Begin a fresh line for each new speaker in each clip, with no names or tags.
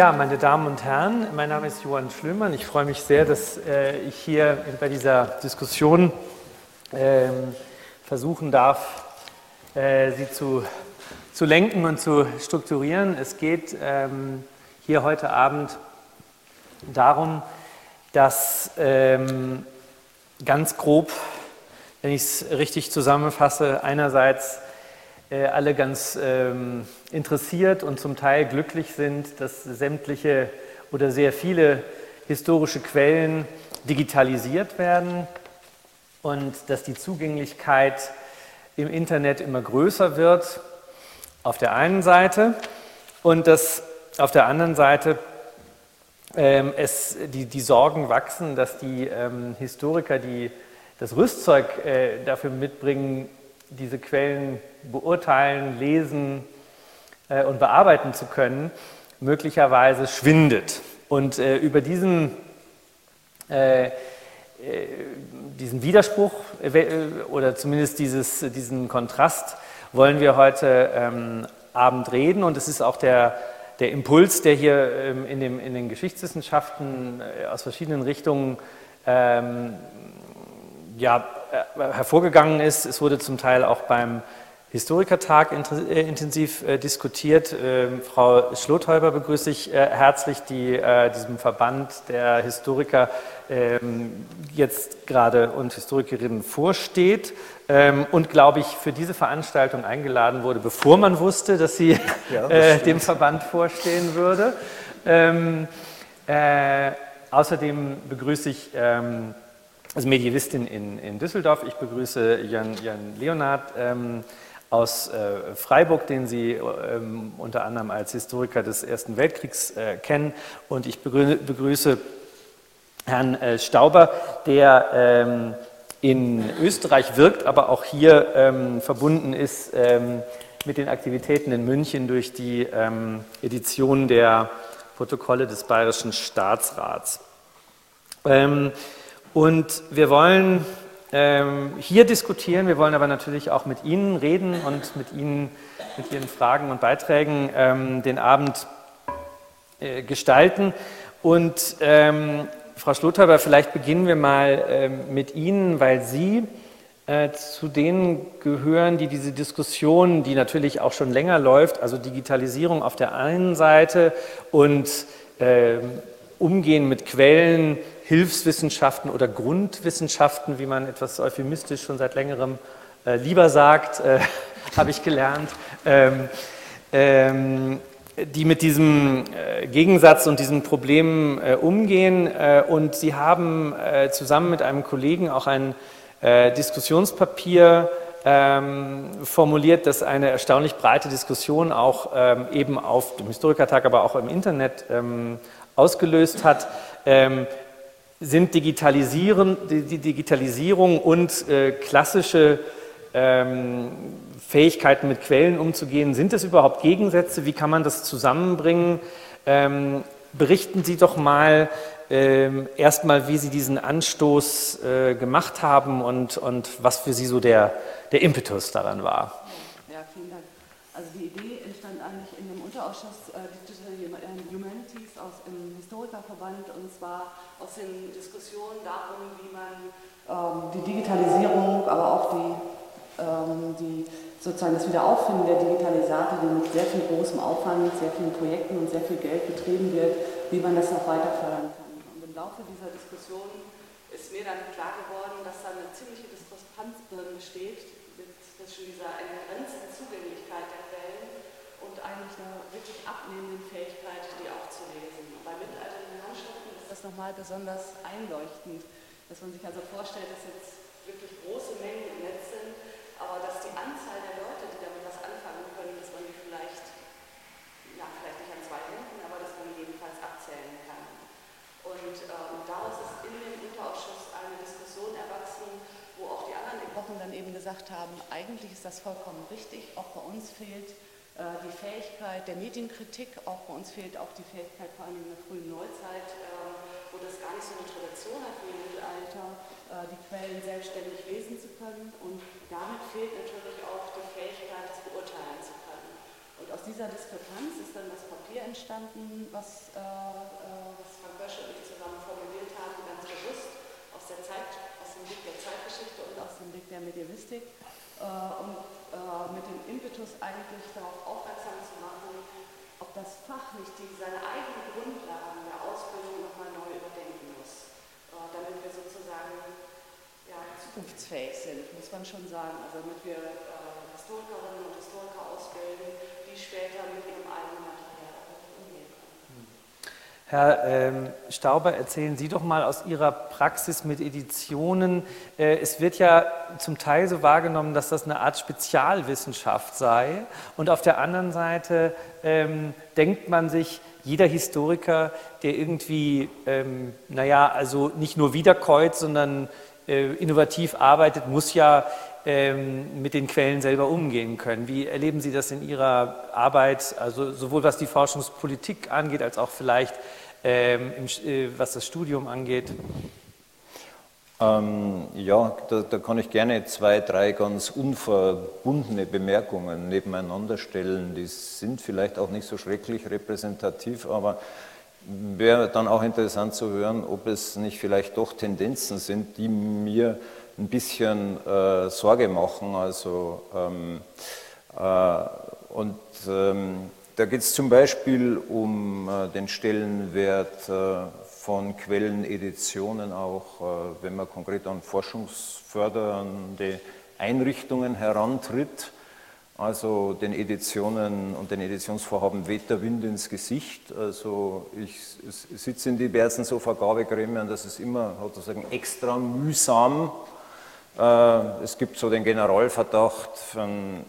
Ja, meine Damen und Herren, mein Name ist Johann Schlömann. Ich freue mich sehr, dass äh, ich hier bei dieser Diskussion äh, versuchen darf, äh, sie zu, zu lenken und zu strukturieren. Es geht ähm, hier heute Abend darum, dass ähm, ganz grob, wenn ich es richtig zusammenfasse, einerseits alle ganz ähm, interessiert und zum Teil glücklich sind, dass sämtliche oder sehr viele historische Quellen digitalisiert werden und dass die Zugänglichkeit im Internet immer größer wird, auf der einen Seite, und dass auf der anderen Seite ähm, es, die, die Sorgen wachsen, dass die ähm, Historiker, die das Rüstzeug äh, dafür mitbringen, diese Quellen beurteilen, lesen äh, und bearbeiten zu können, möglicherweise schwindet. Und äh, über diesen, äh, diesen Widerspruch oder zumindest dieses, diesen Kontrast wollen wir heute ähm, Abend reden. Und es ist auch der, der Impuls, der hier ähm, in, dem, in den Geschichtswissenschaften aus verschiedenen Richtungen ähm, ja, hervorgegangen ist. Es wurde zum Teil auch beim Historikertag äh, intensiv äh, diskutiert. Ähm, Frau Schlothäuber begrüße ich äh, herzlich, die diesem Verband der Historiker ähm, jetzt gerade und Historikerinnen vorsteht ähm, und, glaube ich, für diese Veranstaltung eingeladen wurde, bevor man wusste, dass sie ja, das dem Verband vorstehen würde. außerdem begrüße ich also Medievistin in, in Düsseldorf. Ich begrüße Jan, Jan Leonard ähm, aus äh, Freiburg, den Sie ähm, unter anderem als Historiker des Ersten Weltkriegs äh, kennen. Und ich begrüße Herrn äh, Stauber, der ähm, in Österreich wirkt, aber auch hier ähm, verbunden ist ähm, mit den Aktivitäten in München durch die ähm, Edition der Protokolle des Bayerischen Staatsrats. Und wir wollen ähm, hier diskutieren. Wir wollen aber natürlich auch mit Ihnen reden und mit Ihnen, mit Ihren Fragen und Beiträgen ähm, den Abend äh, gestalten. Und ähm, Frau Schlothaber, vielleicht beginnen wir mal ähm, mit Ihnen, weil Sie äh, zu denen gehören, die diese Diskussion, die natürlich auch schon länger läuft, also Digitalisierung auf der einen Seite und ähm, Umgehen mit Quellen, Hilfswissenschaften oder Grundwissenschaften, wie man etwas euphemistisch schon seit längerem äh, lieber sagt, äh, habe ich gelernt, ähm, ähm, die mit diesem äh, Gegensatz und diesen Problemen äh, umgehen. Äh, und sie haben äh, zusammen mit einem Kollegen auch ein Diskussionspapier ähm, formuliert, das eine erstaunlich breite Diskussion auch ähm, eben auf dem Historikertag, aber auch im Internet ähm, ausgelöst hat. Sind Digitalisieren, die Digitalisierung und äh, klassische ähm, Fähigkeiten mit Quellen umzugehen, sind das überhaupt Gegensätze? Wie kann man das zusammenbringen? Ähm, berichten Sie doch mal ähm, erstmal, wie Sie diesen Anstoß äh, gemacht haben und, und was für Sie so der, der Impetus daran war.
Ja, vielen Dank. Also die Idee entstand eigentlich in dem Unterausschuss äh, Digital Humanities aus dem Historikerverband und den Diskussionen darum, wie man ähm, die Digitalisierung, aber auch die, ähm, die, sozusagen das Wiederauffinden der Digitalisate, die mit sehr viel großem Aufwand, sehr vielen Projekten und sehr viel Geld betrieben wird, wie man das noch weiter fördern kann. Und im Laufe dieser Diskussion ist mir dann klar geworden, dass da eine ziemliche Diskrepanz besteht zwischen dieser begrenzten Zugänglichkeit der Quellen und eigentlich einer wirklich abnehmenden Fähigkeit, die auch zu lesen. Bei Handschriften das nochmal besonders einleuchtend, dass man sich also vorstellt, dass jetzt wirklich große Mengen im Netz sind, aber dass die Anzahl der Leute, die damit was anfangen können, dass man die vielleicht, ja, vielleicht nicht an zwei Händen, aber dass man die jedenfalls abzählen kann. Und ähm, daraus ist in dem Unterausschuss eine Diskussion erwachsen, wo auch die anderen Epochen dann eben gesagt haben, eigentlich ist das vollkommen richtig, auch bei uns fehlt äh, die Fähigkeit der Medienkritik, auch bei uns fehlt auch die Fähigkeit, vor allem in der frühen Neuzeit, ähm, wo das gar nicht so eine Tradition hat wie im Mittelalter, äh, die Quellen selbstständig lesen zu können und damit fehlt natürlich auch die Fähigkeit, es beurteilen zu können. Und aus dieser Diskrepanz ist dann das Papier entstanden, was, äh, was Frank Bösche und ich zusammen formuliert haben, ganz bewusst aus der Zeit, aus dem Blick der Zeitgeschichte und aus dem Blick der Medievistik äh, und äh, mit dem Impetus eigentlich darauf aufmerksam zu machen, ob das Fach nicht die, seine eigenen Grundlagen der Ausbildung nochmal neu überdenken muss, äh, damit wir sozusagen ja, zukunftsfähig sind, muss man schon sagen. Also damit wir Historikerinnen und Historiker ausbilden, die später mit ihrem eigenen
Herr ähm, Stauber, erzählen Sie doch mal aus Ihrer Praxis mit Editionen. Äh, es wird ja zum Teil so wahrgenommen, dass das eine Art Spezialwissenschaft sei. Und auf der anderen Seite ähm, denkt man sich, jeder Historiker, der irgendwie, ähm, naja, also nicht nur wiederkäut, sondern äh, innovativ arbeitet, muss ja ähm, mit den Quellen selber umgehen können. Wie erleben Sie das in Ihrer Arbeit, also sowohl was die Forschungspolitik angeht, als auch vielleicht ähm, im, äh, was das Studium angeht?
Ähm, ja, da, da, kann ich gerne zwei, drei ganz unverbundene Bemerkungen nebeneinander stellen. Die sind vielleicht auch nicht so schrecklich repräsentativ, aber wäre dann auch interessant zu hören, ob es nicht vielleicht doch Tendenzen sind, die mir ein bisschen äh, Sorge machen. Also, ähm, äh, und ähm, da geht es zum Beispiel um äh, den Stellenwert äh, von Quelleneditionen, auch äh, wenn man konkret an forschungsfördernde Einrichtungen herantritt. Also den Editionen und den Editionsvorhaben weht der Wind ins Gesicht. Also ich sitze in diversen so Vergabegremien, das ist immer sozusagen extra mühsam. Es gibt so den Generalverdacht, von,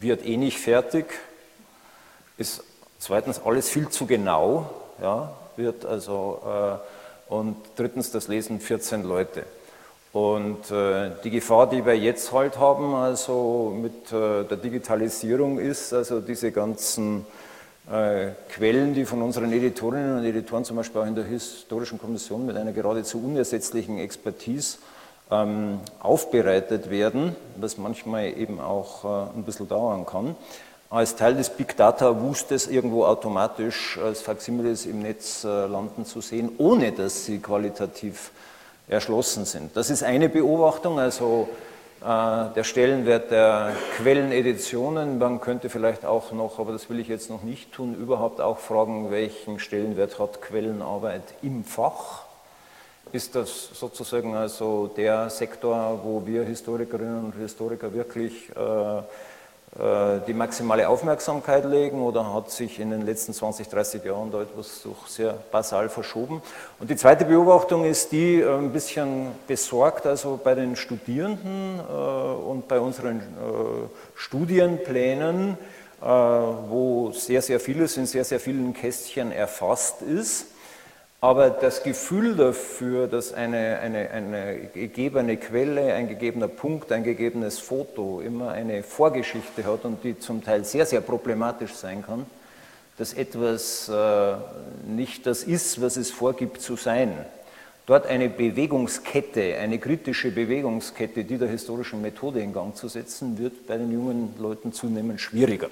wird eh nicht fertig ist zweitens alles viel zu genau, ja, wird also, äh, und drittens das lesen 14 Leute. Und äh, die Gefahr, die wir jetzt halt haben, also mit äh, der Digitalisierung ist, also diese ganzen äh, Quellen, die von unseren Editorinnen und Editoren zum Beispiel auch in der Historischen Kommission mit einer geradezu unersetzlichen Expertise ähm, aufbereitet werden, was manchmal eben auch äh, ein bisschen dauern kann als Teil des Big Data Wustes irgendwo automatisch als Faximiles im Netz äh, landen zu sehen, ohne dass sie qualitativ erschlossen sind. Das ist eine Beobachtung, also äh, der Stellenwert der Quelleneditionen. Man könnte vielleicht auch noch, aber das will ich jetzt noch nicht tun, überhaupt auch fragen, welchen Stellenwert hat Quellenarbeit im Fach? Ist das sozusagen also der Sektor, wo wir Historikerinnen und Historiker wirklich äh, äh, die maximale Aufmerksamkeit legen oder hat sich in den letzten 20, 30 Jahren da etwas doch sehr basal verschoben. Und die zweite Beobachtung ist die äh, ein bisschen besorgt, also bei den Studierenden und bei unseren Studienplänen, wo sehr, sehr vieles in sehr, sehr vielen Kästchen erfasst ist aber das Gefühl dafür, dass eine, eine, eine gegebene Quelle, ein gegebener Punkt, ein gegebenes Foto immer eine Vorgeschichte hat und die zum Teil sehr, sehr problematisch sein kann, dass etwas äh, nicht das ist, was es vorgibt zu sein. Dort eine Bewegungskette, eine kritische Bewegungskette, die der historischen Methode in Gang zu setzen, wird bei den jungen Leuten zunehmend schwieriger.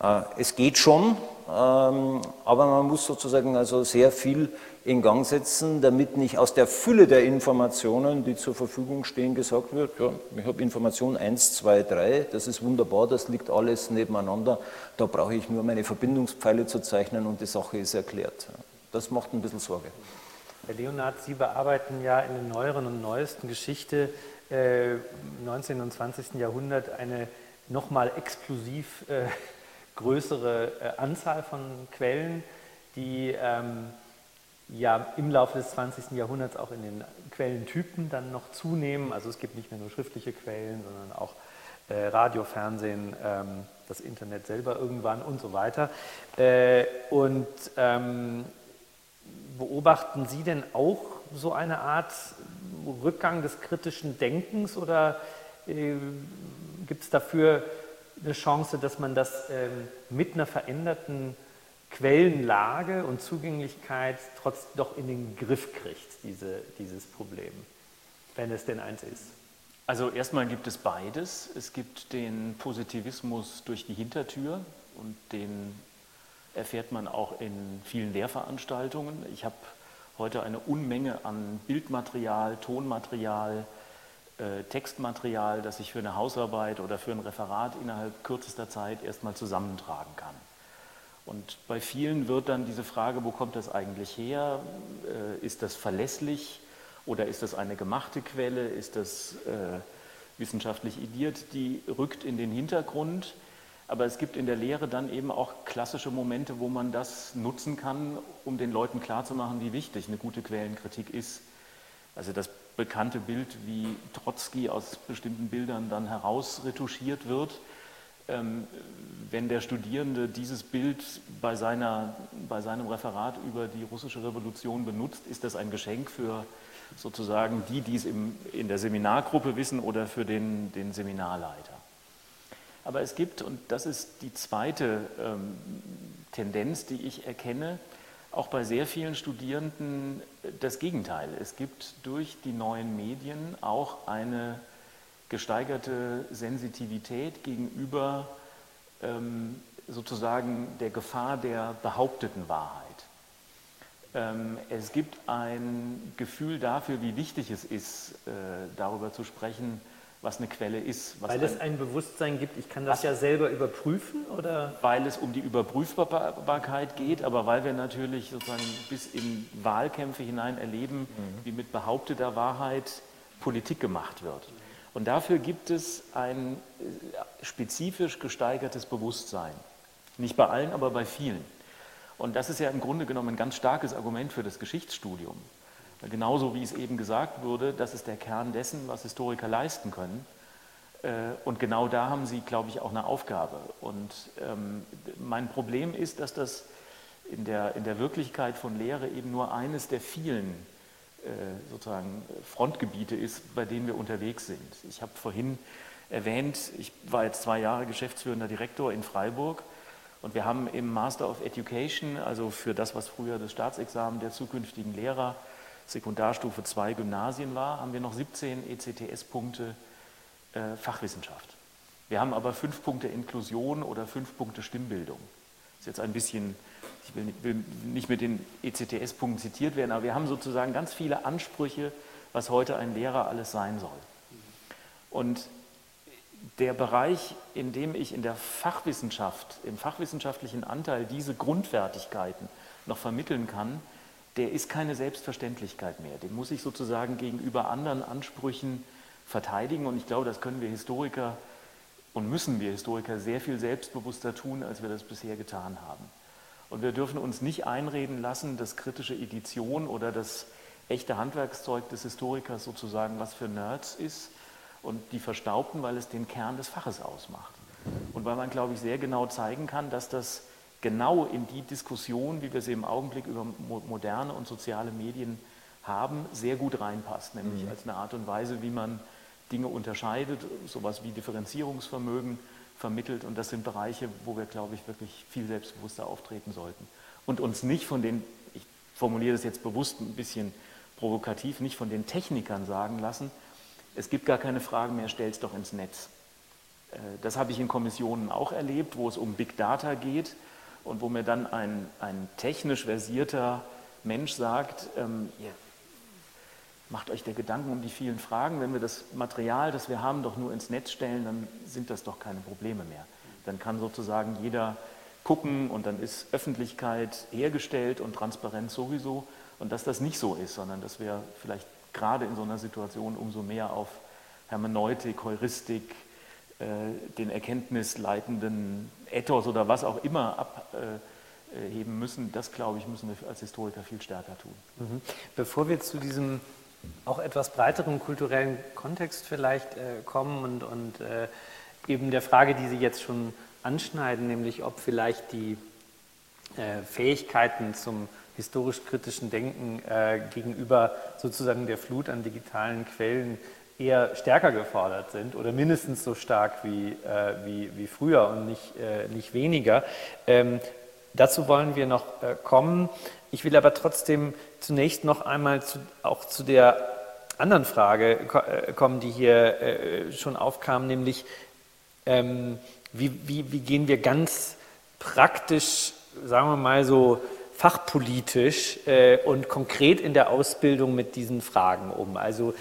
Äh, es geht schon, ähm, aber man muss sozusagen also sehr viel in Gang setzen, damit nicht aus der Fülle der Informationen, die zur Verfügung stehen, gesagt wird, ja, ich habe Information 1, 2, 3, das ist wunderbar, das liegt alles nebeneinander, da brauche ich nur meine Verbindungspfeile zu zeichnen und die Sache ist erklärt. Das macht ein bisschen Sorge.
Herr Leonard, Sie bearbeiten ja in der neueren und neuesten Geschichte äh, im 19. und 20. Jahrhundert eine nochmal exklusiv äh, größere äh, Anzahl von Quellen, die ähm, ja im Laufe des 20. Jahrhunderts auch in den Quellentypen dann noch zunehmen. Also es gibt nicht mehr nur schriftliche Quellen, sondern auch äh, Radio, Fernsehen, ähm, das Internet selber irgendwann und so weiter. Äh, und ähm, beobachten Sie denn auch so eine Art Rückgang des kritischen Denkens oder äh, gibt es dafür eine Chance, dass man das ähm, mit einer veränderten Quellenlage und Zugänglichkeit trotzdem doch in den Griff kriegt, diese, dieses Problem, wenn es denn eins ist?
Also erstmal gibt es beides. Es gibt den Positivismus durch die Hintertür und den erfährt man auch in vielen Lehrveranstaltungen. Ich habe heute eine Unmenge an Bildmaterial, Tonmaterial, äh, Textmaterial, das ich für eine Hausarbeit oder für ein Referat innerhalb kürzester Zeit erstmal zusammentragen kann. Und bei vielen wird dann diese Frage, wo kommt das eigentlich her? Äh, ist das verlässlich oder ist das eine gemachte Quelle? Ist das äh, wissenschaftlich idiert? Die rückt in den Hintergrund. Aber es gibt in der Lehre dann eben auch klassische Momente, wo man das nutzen kann, um den Leuten klarzumachen, wie wichtig eine gute Quellenkritik ist. Also das bekannte Bild, wie Trotzki aus bestimmten Bildern dann herausretuschiert wird. Ähm, wenn der Studierende dieses Bild bei, seiner, bei seinem Referat über die russische Revolution benutzt, ist das ein Geschenk für sozusagen die, die es im, in der Seminargruppe wissen oder für den, den Seminarleiter. Aber es gibt, und das ist die zweite ähm, Tendenz, die ich erkenne, auch bei sehr vielen Studierenden das Gegenteil. Es gibt durch die neuen Medien auch eine gesteigerte Sensitivität gegenüber ähm, sozusagen der Gefahr der behaupteten Wahrheit. Ähm, es gibt ein Gefühl dafür, wie wichtig es ist, äh, darüber zu sprechen, was eine Quelle ist.
weil es ein Bewusstsein gibt, ich kann das ja selber überprüfen? Oder?
Weil es um die Überprüfbarkeit geht, aber weil wir natürlich sozusagen bis in Wahlkämpfe hinein erleben, mhm. wie mit behaupteter Wahrheit Politik gemacht wird. Und dafür gibt es ein äh, spezifisch gesteigertes Bewusstsein. Nicht bei allen, aber bei vielen. Und das ist ja im Grunde genommen ein ganz starkes Argument für das Geschichtsstudium. Genauso wie es eben gesagt wurde, das ist der Kern dessen, was Historiker leisten können. Äh, und genau da haben sie, glaube ich, auch eine Aufgabe. Und ähm, mein Problem ist, dass das in der, in der Wirklichkeit von Lehre eben nur eines der vielen äh, sozusagen Frontgebiete ist, bei denen wir unterwegs sind. Ich habe vorhin erwähnt, ich war jetzt zwei Jahre geschäftsführender Direktor in Freiburg und wir haben im Master of Education, also für das, was früher das Staatsexamen der zukünftigen Lehrer Sekundarstufe 2 Gymnasien war, haben wir noch 17 ECTS-Punkte äh, Fachwissenschaft. Wir haben aber fünf Punkte Inklusion oder fünf Punkte Stimmbildung. Das ist jetzt ein bisschen, ich will nicht, will nicht mit den ECTS-Punkten zitiert werden, aber wir haben sozusagen ganz viele Ansprüche, was heute ein Lehrer alles sein soll. Und der Bereich, in dem ich in der Fachwissenschaft, im fachwissenschaftlichen Anteil diese Grundfertigkeiten noch vermitteln kann, der ist keine Selbstverständlichkeit mehr. Den muss ich sozusagen gegenüber anderen Ansprüchen verteidigen. Und ich glaube, das können wir Historiker und müssen wir Historiker sehr viel selbstbewusster tun, als wir das bisher getan haben. Und wir dürfen uns nicht einreden lassen, dass kritische Edition oder das echte Handwerkszeug des Historikers sozusagen was für Nerds ist und die Verstaubten, weil es den Kern des Faches ausmacht. Und weil man, glaube ich, sehr genau zeigen kann, dass das genau in die Diskussion, wie wir sie im Augenblick über moderne und soziale Medien haben, sehr gut reinpasst, nämlich mhm. als eine Art und Weise, wie man Dinge unterscheidet, sowas wie Differenzierungsvermögen vermittelt. Und das sind Bereiche, wo wir, glaube ich, wirklich viel selbstbewusster auftreten sollten. Und uns nicht von den, ich formuliere das jetzt bewusst ein bisschen provokativ, nicht von den Technikern sagen lassen, es gibt gar keine Fragen mehr, stell es doch ins Netz. Äh, das habe ich in Kommissionen auch erlebt, wo es um Big Data geht und wo mir dann ein, ein technisch versierter Mensch sagt, ähm, ihr macht euch der Gedanken um die vielen Fragen, wenn wir das Material, das wir haben, doch nur ins Netz stellen, dann sind das doch keine Probleme mehr. Dann kann sozusagen jeder gucken und dann ist Öffentlichkeit hergestellt und Transparenz sowieso und dass das nicht so ist, sondern dass wir vielleicht gerade in so einer Situation umso mehr auf Hermeneutik, Heuristik, äh, den erkenntnisleitenden Ethos oder was auch immer abheben müssen, das glaube ich, müssen wir als Historiker viel stärker tun.
Mhm. Bevor wir zu diesem auch etwas breiteren kulturellen Kontext vielleicht äh, kommen und, und äh, eben der Frage, die Sie jetzt schon anschneiden, nämlich ob vielleicht die Fähigkeiten zum historisch-kritischen Denken äh, gegenüber sozusagen der Flut an digitalen Quellen eher stärker gefordert sind oder mindestens so stark wie, äh, wie, wie früher und nicht, äh, nicht weniger. Ähm, dazu wollen wir noch äh, kommen. Ich will aber trotzdem zunächst noch einmal zu, auch zu der anderen Frage äh, kommen, die hier äh, schon aufkam, nämlich ähm, wie, wie, wie gehen wir ganz praktisch, sagen wir mal so, fachpolitisch äh, und konkret in der Ausbildung mit diesen Fragen um? Also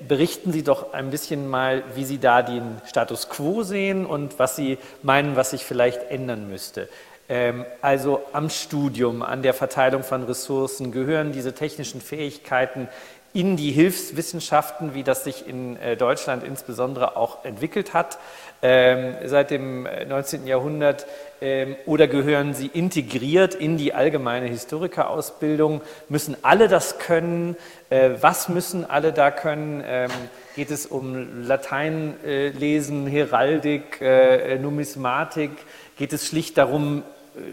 berichten Sie doch ein bisschen mal, wie Sie da den Status quo sehen und was Sie meinen, was sich vielleicht ändern müsste. Ähm, also am Studium, an der Verteilung von Ressourcen gehören diese technischen Fähigkeiten in die Hilfswissenschaften, wie das sich in äh, Deutschland insbesondere auch entwickelt hat seit dem 19. Äh, Jahrhundert ähm, oder gehören sie integriert in die allgemeine Historikerausbildung? Müssen alle das können? Äh, was müssen alle da können? Ähm, geht es um Latein lesen, Heraldik, Numismatik? Geht es schlicht darum,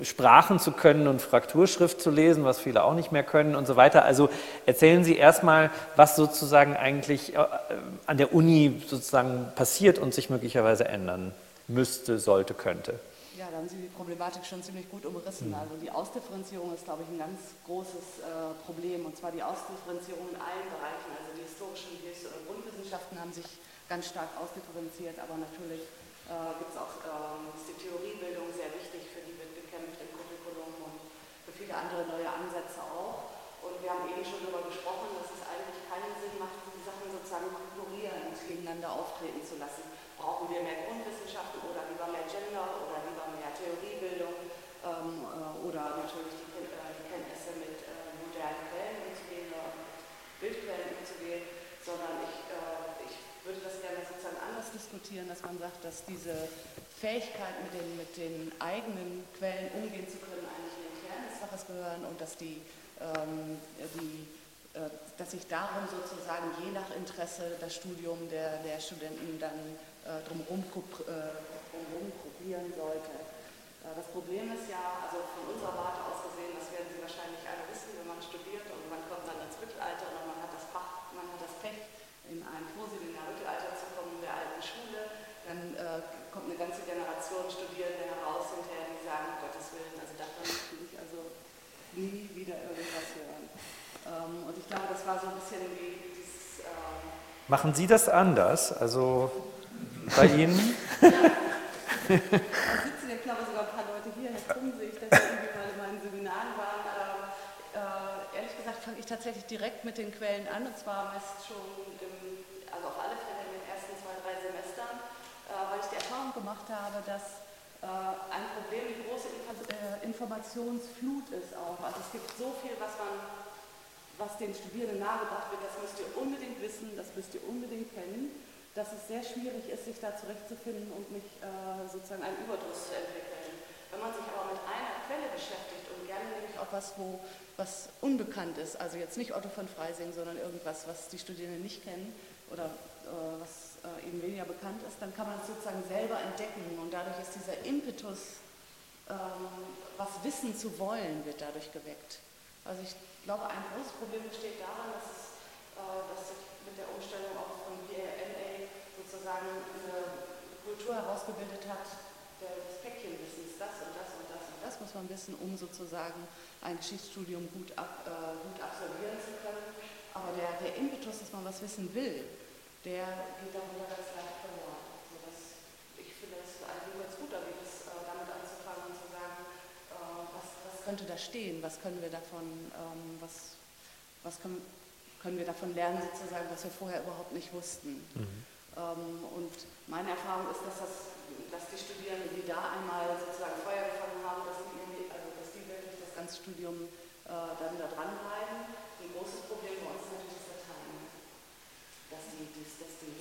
Sprachen zu können und Frakturschrift zu lesen, was viele auch nicht mehr können und so weiter. Also erzählen Sie erstmal, was sozusagen eigentlich äh, an der Uni sozusagen passiert und sich möglicherweise ändern müsste, sollte, könnte.
Ja, da haben Sie die Problematik schon ziemlich gut umrissen. Mhm. Also die Ausdifferenzierung ist, glaube ich, ein ganz großes äh, Problem und zwar die Ausdifferenzierung in allen Bereichen. Also die historischen und Grundwissenschaften haben sich ganz stark ausdifferenziert, aber natürlich äh, gibt es auch ähm, die Theoriebildung sehr wichtig viele andere neue Ansätze auch. Und wir haben eben schon darüber gesprochen, dass es eigentlich keinen Sinn macht, die Sachen sozusagen konkurrierend gegeneinander auftreten zu lassen. Brauchen wir mehr Grundwissenschaften oder lieber mehr Gender oder lieber mehr Theoriebildung ähm, äh, oder natürlich die, äh, die Kenntnisse mit äh, modernen Quellen umzugehen oder Bildquellen umzugehen, sondern ich, äh, ich würde das gerne sozusagen anders diskutieren, dass man sagt, dass diese Fähigkeit, mit den, mit den eigenen Quellen umgehen zu können, eigentlich Faches gehören und dass, die, ähm, die, äh, dass sich darum sozusagen je nach Interesse das Studium der, der Studenten dann äh, drumherum, äh, drumherum gruppieren sollte. Äh, das Problem ist ja, also von unserer Warte aus gesehen, das werden Sie wahrscheinlich alle wissen, wenn man studiert und man kommt dann ins Mittelalter und man hat das Fach, man hat das Pech, in ein Vorseminar Mittelalter zu kommen, der alten Schule, dann äh, kommt eine ganze Generation Studierende heraus hinterher, die sagen, um Gottes Willen, also davon nie wieder irgendwas hören. Ähm, und ich glaube, das war so ein bisschen wie dieses. Ähm
Machen Sie das anders? Also bei Ihnen?
da sitzen ja, glaube ich, sogar ein paar Leute hier. Herr Krumm sehe ich, dass Sie irgendwie mal in meinen Seminaren waren. Äh, ehrlich gesagt fange ich tatsächlich direkt mit den Quellen an, und zwar meist schon, im, also auf alle Fälle in den ersten zwei, drei Semestern, äh, weil ich die Erfahrung gemacht habe, dass ein Problem, die große äh, Informationsflut ist auch. Also es gibt so viel, was man, was den Studierenden nahegebracht wird, das müsst ihr unbedingt wissen, das müsst ihr unbedingt kennen, dass es sehr schwierig ist, sich da zurechtzufinden und nicht äh, sozusagen einen Überdruss zu entwickeln. Wenn man sich aber mit einer Quelle beschäftigt und gerne nämlich auch was, wo was unbekannt ist, also jetzt nicht Otto von Freising, sondern irgendwas, was die Studierenden nicht kennen oder äh, was äh, eben weniger bekannt ist, dann kann man es sozusagen selber entdecken und dadurch ist dieser Impetus, ähm, was wissen zu wollen, wird dadurch geweckt. Also ich glaube, ein großes Problem besteht darin, dass, es, äh, dass sich mit der Umstellung auch von BRNA sozusagen eine Kultur herausgebildet hat, des Päckchenwissens, das und das und das und das muss man wissen, um sozusagen ein Geschichtsstudium gut, ab, äh, gut absolvieren zu können. Aber der, der Impetus, dass man was wissen will, der geht darunter ganz leicht verloren. Also ich finde es eigentlich ganz gut, das, äh, damit anzufangen und zu sagen, äh, was, was, könnte da stehen, was können wir davon, ähm, was, was können, können wir davon lernen, sozusagen, was wir vorher überhaupt nicht wussten. Mhm. Ähm, und meine Erfahrung ist, dass, das, dass die Studierenden, die da einmal sozusagen Feuer gefangen haben, dass die, also dass die wirklich das ganze Studium äh, dann da dranbleiben. Ein großes Problem bei uns ist natürlich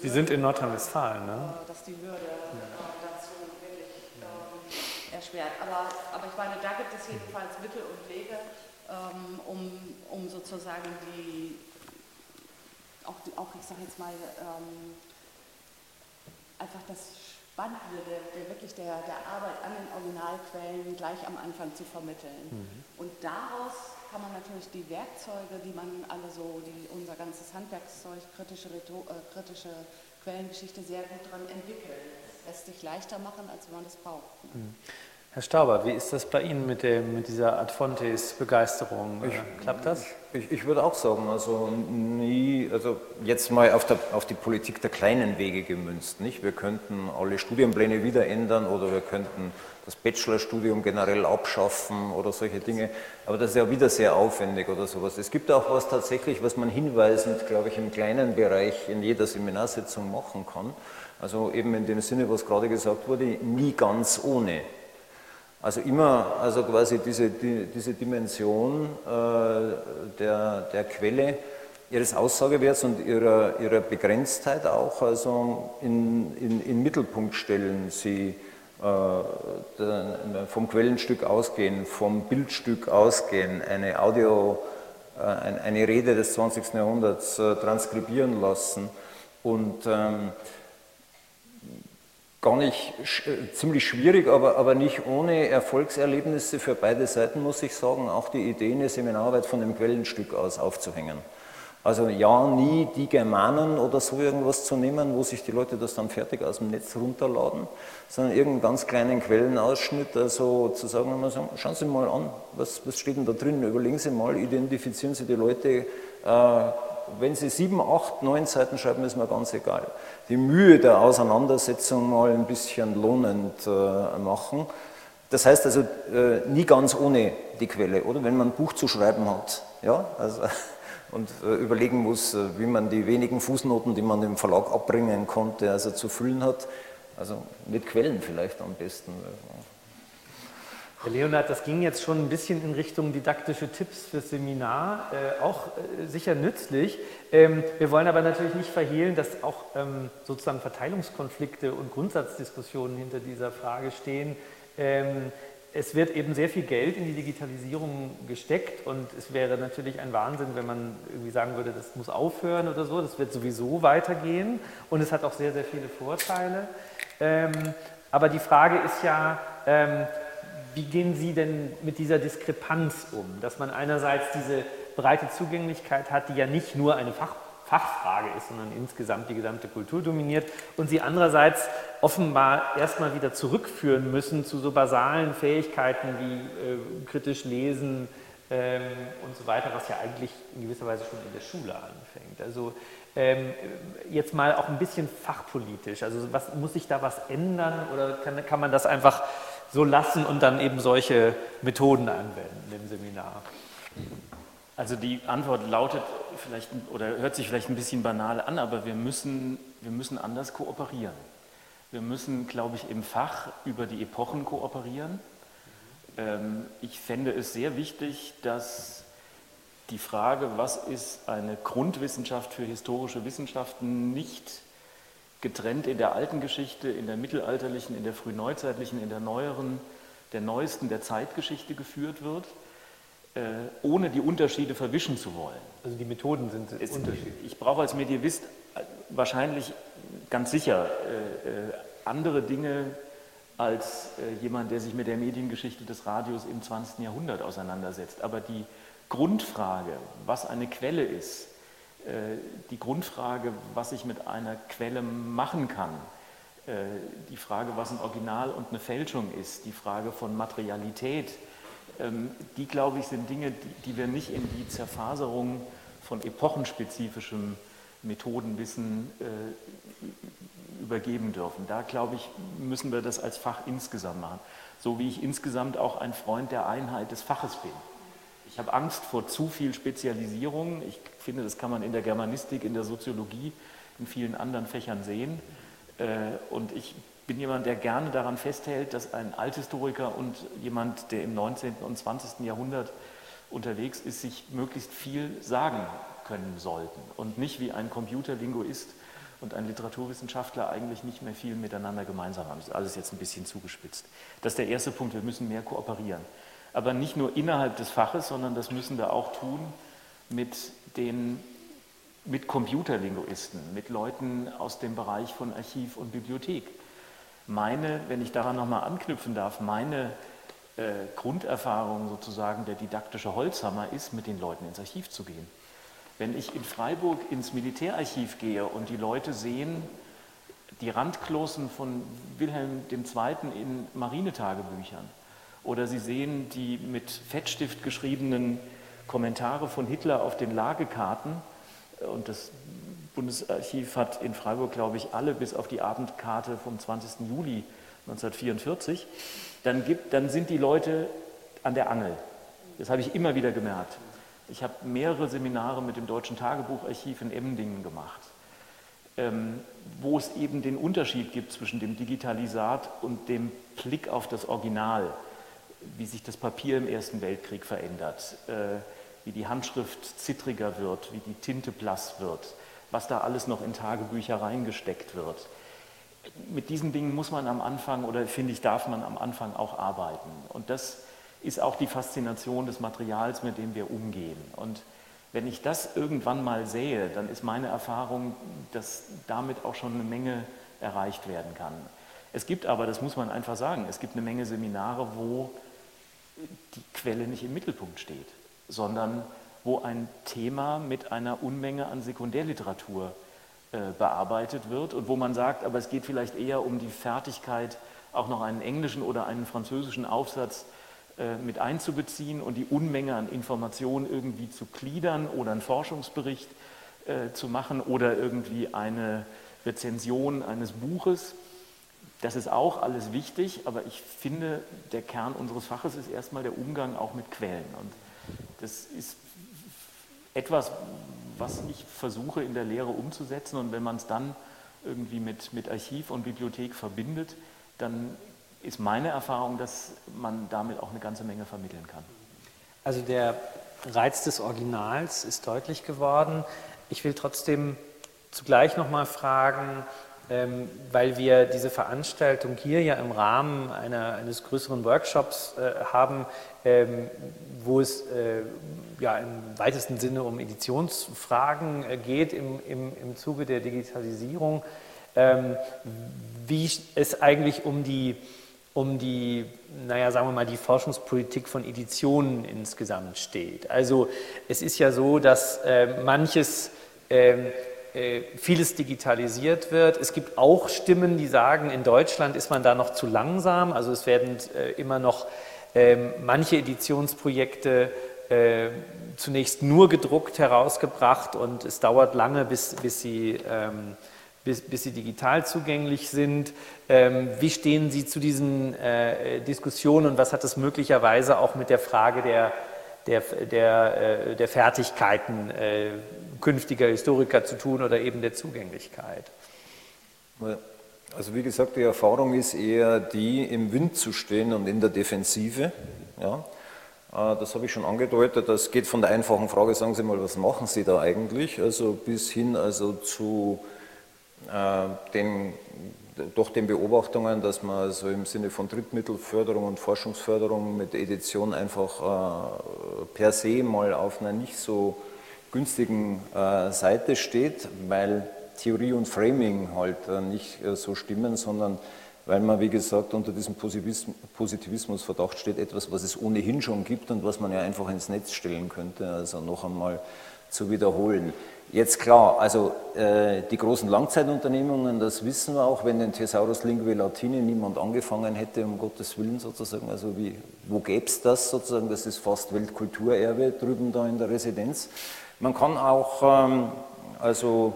Sie sind in Nordrhein-Westfalen, ne?
Äh, dass die Hürde äh, dazu wirklich ähm, erschwert. Aber, aber ich meine, da gibt es jedenfalls Mittel und Wege, ähm, um, um sozusagen die, auch, die, auch ich sage jetzt mal, ähm, einfach das Spannende der, der, wirklich der, der Arbeit an den Originalquellen gleich am Anfang zu vermitteln. Mhm. Und daraus kann man natürlich die Werkzeuge, die man alle so, die unser ganzes Handwerkszeug, kritische, äh, kritische Quellengeschichte sehr gut daran entwickeln. Es lässt sich leichter machen, als wenn man das braucht.
Mhm. Herr Stauber, wie ist das bei Ihnen mit, dem, mit dieser Ad Fontes-Begeisterung?
Ich,
Klappt das?
Ich, ich, würde auch sagen, also nie, also jetzt mal auf, der, auf, die Politik der kleinen Wege gemünzt. Nicht? Wir könnten alle Studienpläne wieder ändern oder wir könnten das Bachelorstudium generell abschaffen oder solche Dinge. Aber das ist ja wieder sehr aufwendig oder sowas. Es gibt auch was tatsächlich, was man hinweisend, glaube ich, im kleinen Bereich in jeder Seminarsitzung machen kann. Also eben in dem Sinne, was gerade gesagt wurde, nie ganz ohne. Also immer, also quasi diese, die, diese Dimension äh, der, der Quelle, ihres Aussagewerts und ihrer, ihrer Begrenztheit auch, also in, in, in Mittelpunkt stellen, sie äh, der, vom Quellenstück ausgehen, vom Bildstück ausgehen, eine Audio, äh, eine Rede des 20. Jahrhunderts äh, transkribieren lassen und ähm, gar nicht äh, ziemlich schwierig, aber, aber nicht ohne Erfolgserlebnisse für beide Seiten, muss ich sagen, auch die Idee, eine Seminararbeit von dem Quellenstück aus aufzuhängen. Also ja, nie die Germanen oder so irgendwas zu nehmen, wo sich die Leute das dann fertig aus dem Netz runterladen, sondern irgendeinen ganz kleinen Quellenausschnitt, also zu sagen, schauen Sie mal an, was, was steht denn da drin, überlegen Sie mal, identifizieren Sie die Leute, äh, wenn Sie sieben, acht, neun Seiten schreiben, ist mir ganz egal. Die Mühe der Auseinandersetzung mal ein bisschen lohnend äh, machen. Das heißt also äh, nie ganz ohne die Quelle, oder? Wenn man ein Buch zu schreiben hat, ja, also, und äh, überlegen muss, wie man die wenigen Fußnoten, die man im Verlag abbringen konnte, also zu füllen hat. Also mit Quellen vielleicht am besten.
Herr Leonhard, das ging jetzt schon ein bisschen in Richtung didaktische Tipps fürs Seminar, äh, auch äh, sicher nützlich. Ähm, wir wollen aber natürlich nicht verhehlen, dass auch ähm, sozusagen Verteilungskonflikte und Grundsatzdiskussionen hinter dieser Frage stehen. Ähm, es wird eben sehr viel Geld in die Digitalisierung gesteckt und es wäre natürlich ein Wahnsinn, wenn man irgendwie sagen würde, das muss aufhören oder so. Das wird sowieso weitergehen und es hat auch sehr, sehr viele Vorteile. Ähm, aber die Frage ist ja, ähm, wie gehen Sie denn mit dieser Diskrepanz um, dass man einerseits diese breite Zugänglichkeit hat, die ja nicht nur eine Fach, Fachfrage ist, sondern insgesamt die gesamte Kultur dominiert und Sie andererseits offenbar erstmal wieder zurückführen müssen zu so basalen Fähigkeiten wie äh, kritisch lesen ähm, und so weiter, was ja eigentlich in gewisser Weise schon in der Schule anfängt. Also ähm, jetzt mal auch ein bisschen fachpolitisch. Also was, muss sich da was ändern oder kann, kann man das einfach so lassen und dann eben solche Methoden anwenden im Seminar?
Also die Antwort lautet vielleicht oder hört sich vielleicht ein bisschen banal an, aber wir müssen, wir müssen anders kooperieren. Wir müssen, glaube ich, im Fach über die Epochen kooperieren. Ähm, ich fände es sehr wichtig, dass die Frage, was ist eine Grundwissenschaft für historische Wissenschaften, nicht getrennt in der alten Geschichte, in der mittelalterlichen, in der frühneuzeitlichen, in der neueren, der neuesten, der Zeitgeschichte geführt wird, äh, ohne die Unterschiede verwischen zu wollen.
Also die Methoden sind es, unterschiedlich.
Ich brauche als Medievist wahrscheinlich ganz sicher äh, äh, andere Dinge als jemand, der sich mit der Mediengeschichte des Radios im 20. Jahrhundert auseinandersetzt. Aber die Grundfrage, was eine Quelle ist, äh, die Grundfrage, was ich mit einer Quelle machen kann, äh, die Frage, was ein Original und eine Fälschung ist, die Frage von Materialität, ähm, die, glaube ich, sind Dinge, die wir nicht in die Zerfaserung von epochenspezifischem Methodenwissen äh, übergeben dürfen. Da, glaube ich, müssen wir das als Fach insgesamt machen. So wie ich insgesamt auch ein Freund der Einheit des Faches bin. Ich habe Angst vor zu viel Spezialisierung. Ich finde, das kann man in der Germanistik, in der Soziologie, in vielen anderen Fächern sehen. Äh, und ich bin jemand, der gerne daran festhält, dass ein Althistoriker und jemand, der im 19. und 20. Jahrhundert unterwegs ist, sich möglichst viel sagen können sollten und nicht wie ein Computerlinguist und ein Literaturwissenschaftler eigentlich nicht mehr viel miteinander gemeinsam haben. Das ist alles jetzt ein bisschen zugespitzt. Das ist der erste Punkt, wir müssen mehr kooperieren aber nicht nur innerhalb des Faches, sondern das müssen wir auch tun mit den mit Computerlinguisten, mit Leuten aus dem Bereich von Archiv und Bibliothek. Meine, wenn ich daran nochmal anknüpfen darf, meine äh, Grunderfahrung sozusagen der didaktische Holzhammer ist, mit den Leuten ins Archiv zu gehen. Wenn ich in Freiburg ins Militärarchiv gehe und die Leute sehen, die Randklossen von Wilhelm II. in Marinetagebüchern oder sie sehen die mit Fettstift geschriebenen Kommentare von Hitler auf den Lagekarten und das Bundesarchiv hat in Freiburg, glaube ich, alle bis auf die Abendkarte vom 20. Juli 1944, dann, gibt, dann sind die Leute an der Angel. Das habe ich immer wieder gemerkt. Ich habe mehrere Seminare mit dem Deutschen Tagebucharchiv in Emdingen gemacht, ähm, wo es eben den Unterschied gibt zwischen dem Digitalisat und dem Blick auf das Original, wie sich das Papier im Ersten Weltkrieg verändert, äh, wie die Handschrift zittriger wird, wie die Tinte blass wird, was da alles noch in Tagebücher reingesteckt wird. Mit diesen Dingen muss man am Anfang oder finde ich, darf man am Anfang auch arbeiten. Und das ist auch die Faszination des Materials, mit dem wir umgehen. Und wenn ich das irgendwann mal sehe, dann ist meine Erfahrung, dass damit auch schon eine Menge erreicht werden kann. Es gibt aber, das muss man einfach sagen, es gibt eine Menge Seminare, wo die Quelle nicht im Mittelpunkt steht, sondern wo ein Thema mit einer Unmenge an Sekundärliteratur äh, bearbeitet wird und wo man sagt, aber es geht vielleicht eher um die Fertigkeit, auch noch einen englischen oder einen französischen Aufsatz äh, mit einzubeziehen und die Unmenge an Informationen irgendwie zu gliedern oder einen Forschungsbericht äh, zu machen oder irgendwie eine Rezension eines Buches. Das ist auch alles wichtig, aber ich finde, der Kern unseres Faches ist erstmal der Umgang auch mit Quellen. Und das ist etwas, was ich versuche in der Lehre umzusetzen. Und wenn man es dann irgendwie mit, mit Archiv und Bibliothek verbindet, dann ist meine Erfahrung, dass man damit auch eine ganze Menge vermitteln kann.
Also der Reiz des Originals ist deutlich geworden. Ich will trotzdem zugleich nochmal fragen, weil wir diese Veranstaltung hier ja im Rahmen einer, eines größeren Workshops äh, haben, ähm, wo es äh, ja im weitesten Sinne um Editionsfragen äh, geht im, im, im Zuge der Digitalisierung, ähm, wie es eigentlich um die um die, naja, sagen wir mal, die Forschungspolitik von Editionen insgesamt steht. Also es ist ja so, dass äh, manches ähm, äh, vieles digitalisiert wird. Es gibt auch Stimmen, die sagen, in Deutschland ist man da noch zu langsam. Also es werden äh, immer noch ähm, manche Editionsprojekte äh, zunächst nur gedruckt herausgebracht und es dauert lange, bis, bis, sie, ähm, bis, bis sie digital zugänglich sind. Ähm, wie stehen Sie zu diesen Diskussionen und was hat das möglicherweise auch mit der Frage der, der, der, der Fertigkeiten künftiger Historiker zu tun oder eben der Zugänglichkeit?
Also wie gesagt, die Erfahrung ist eher die, im Wind zu stehen und in der Defensive. Ja. Äh, das habe ich schon angedeutet. Das geht von der einfachen Frage, sagen Sie mal, was machen Sie da eigentlich? Also bis hin also zu äh, den, doch den Beobachtungen, dass man also im Sinne von Drittmittelförderung und Forschungsförderung mit Edition einfach äh, per se mal auf einer nicht so günstigen äh, Seite steht, weil Theorie und Framing halt äh, nicht äh, so stimmen, sondern weil man, wie gesagt, unter diesem Positivismusverdacht steht, etwas, was es ohnehin schon gibt und was man ja einfach ins Netz stellen könnte, also noch einmal zu wiederholen. Jetzt klar, also äh, die großen Langzeitunternehmungen, das wissen wir auch, wenn den Thesaurus Linguae Latine niemand angefangen hätte, um Gottes Willen sozusagen, also wie, wo gäbe es das sozusagen, das ist fast Weltkulturerbe drüben da in der Residenz. Man kann auch, ähm, also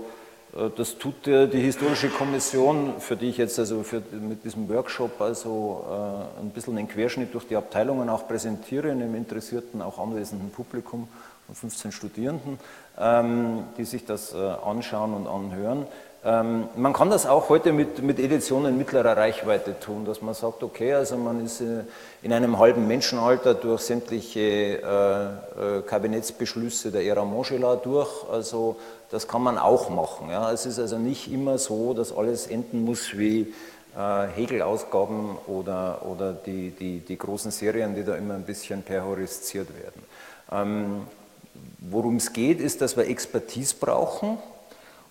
äh, das tut die Historische Kommission, für die ich jetzt also für, mit diesem Workshop also äh, ein bisschen einen Querschnitt durch die Abteilungen auch präsentiere, einem interessierten, auch anwesenden Publikum von 15 Studierenden, ähm, die sich das äh, anschauen und anhören. Ähm, man kann das auch heute mit, mit Editionen mittlerer Reichweite tun, dass man sagt, okay, also man ist äh, in einem halben Menschenalter durch sämtliche äh, äh, Kabinettsbeschlüsse der Ära Montgelat durch, also das kann man auch machen. Ja. Es ist also nicht immer so, dass alles enden muss wie äh, Hegel-Ausgaben oder, oder die, die, die großen Serien, die da immer ein bisschen perhoristiert werden. Ähm, Worum es geht, ist, dass wir Expertise brauchen,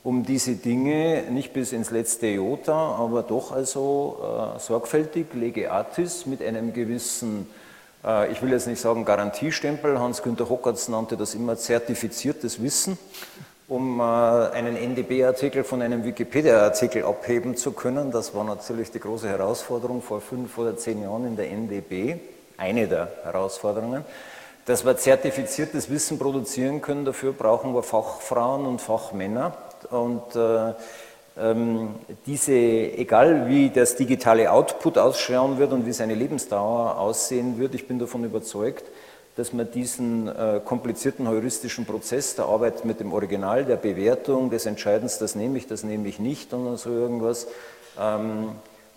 um diese Dinge nicht bis ins letzte Jota, aber doch also äh, sorgfältig, lege artis, mit einem gewissen äh, ich will jetzt nicht sagen Garantiestempel, Hans-Günter Hockertz nannte das immer zertifiziertes Wissen, um äh, einen NDB-Artikel von einem Wikipedia-Artikel abheben zu können. Das war natürlich die große Herausforderung vor fünf oder zehn Jahren in der NDB, eine der Herausforderungen. Dass wir zertifiziertes Wissen produzieren können, dafür brauchen wir Fachfrauen und Fachmänner. Und äh, ähm, diese, egal wie das digitale Output ausschauen wird und wie seine Lebensdauer aussehen wird, ich bin davon überzeugt, dass man diesen äh, komplizierten heuristischen Prozess der Arbeit mit dem Original, der Bewertung, des Entscheidens, das nehme ich, das nehme ich nicht und so irgendwas, ähm,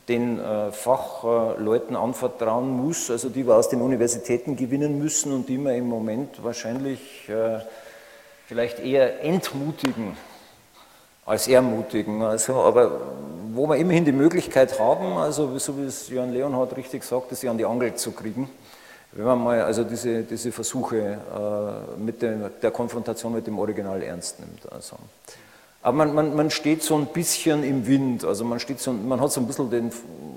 den äh, Fachleuten anvertrauen muss, also die wir aus den Universitäten gewinnen müssen und die wir im Moment wahrscheinlich äh, vielleicht eher entmutigen als ermutigen. Also, aber wo wir immerhin die Möglichkeit haben, also so wie es Jan Leonhard richtig sagte, sie an die Angel zu kriegen, wenn man mal also diese, diese Versuche äh, mit der, der, Konfrontation mit dem Original ernst nimmt. Also. Aber man, man, man, steht so ein bisschen im Wind, also man, steht so, man hat so ein bisschen den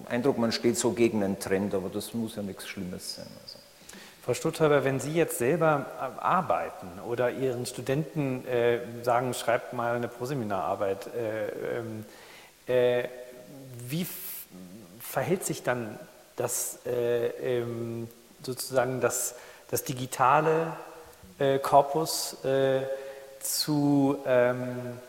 Eindruck, man steht so gegen einen Trend, aber das muss ja nichts Schlimmes sein. Also.
Frau Stutthäuber, wenn Sie jetzt selber äh, arbeiten oder Ihren Studenten äh, sagen, schreibt mal eine Proseminararbeit, äh, ähm, äh, wie verhält sich dann das äh, ähm, sozusagen das, das digitale äh, Korpus zu ähm,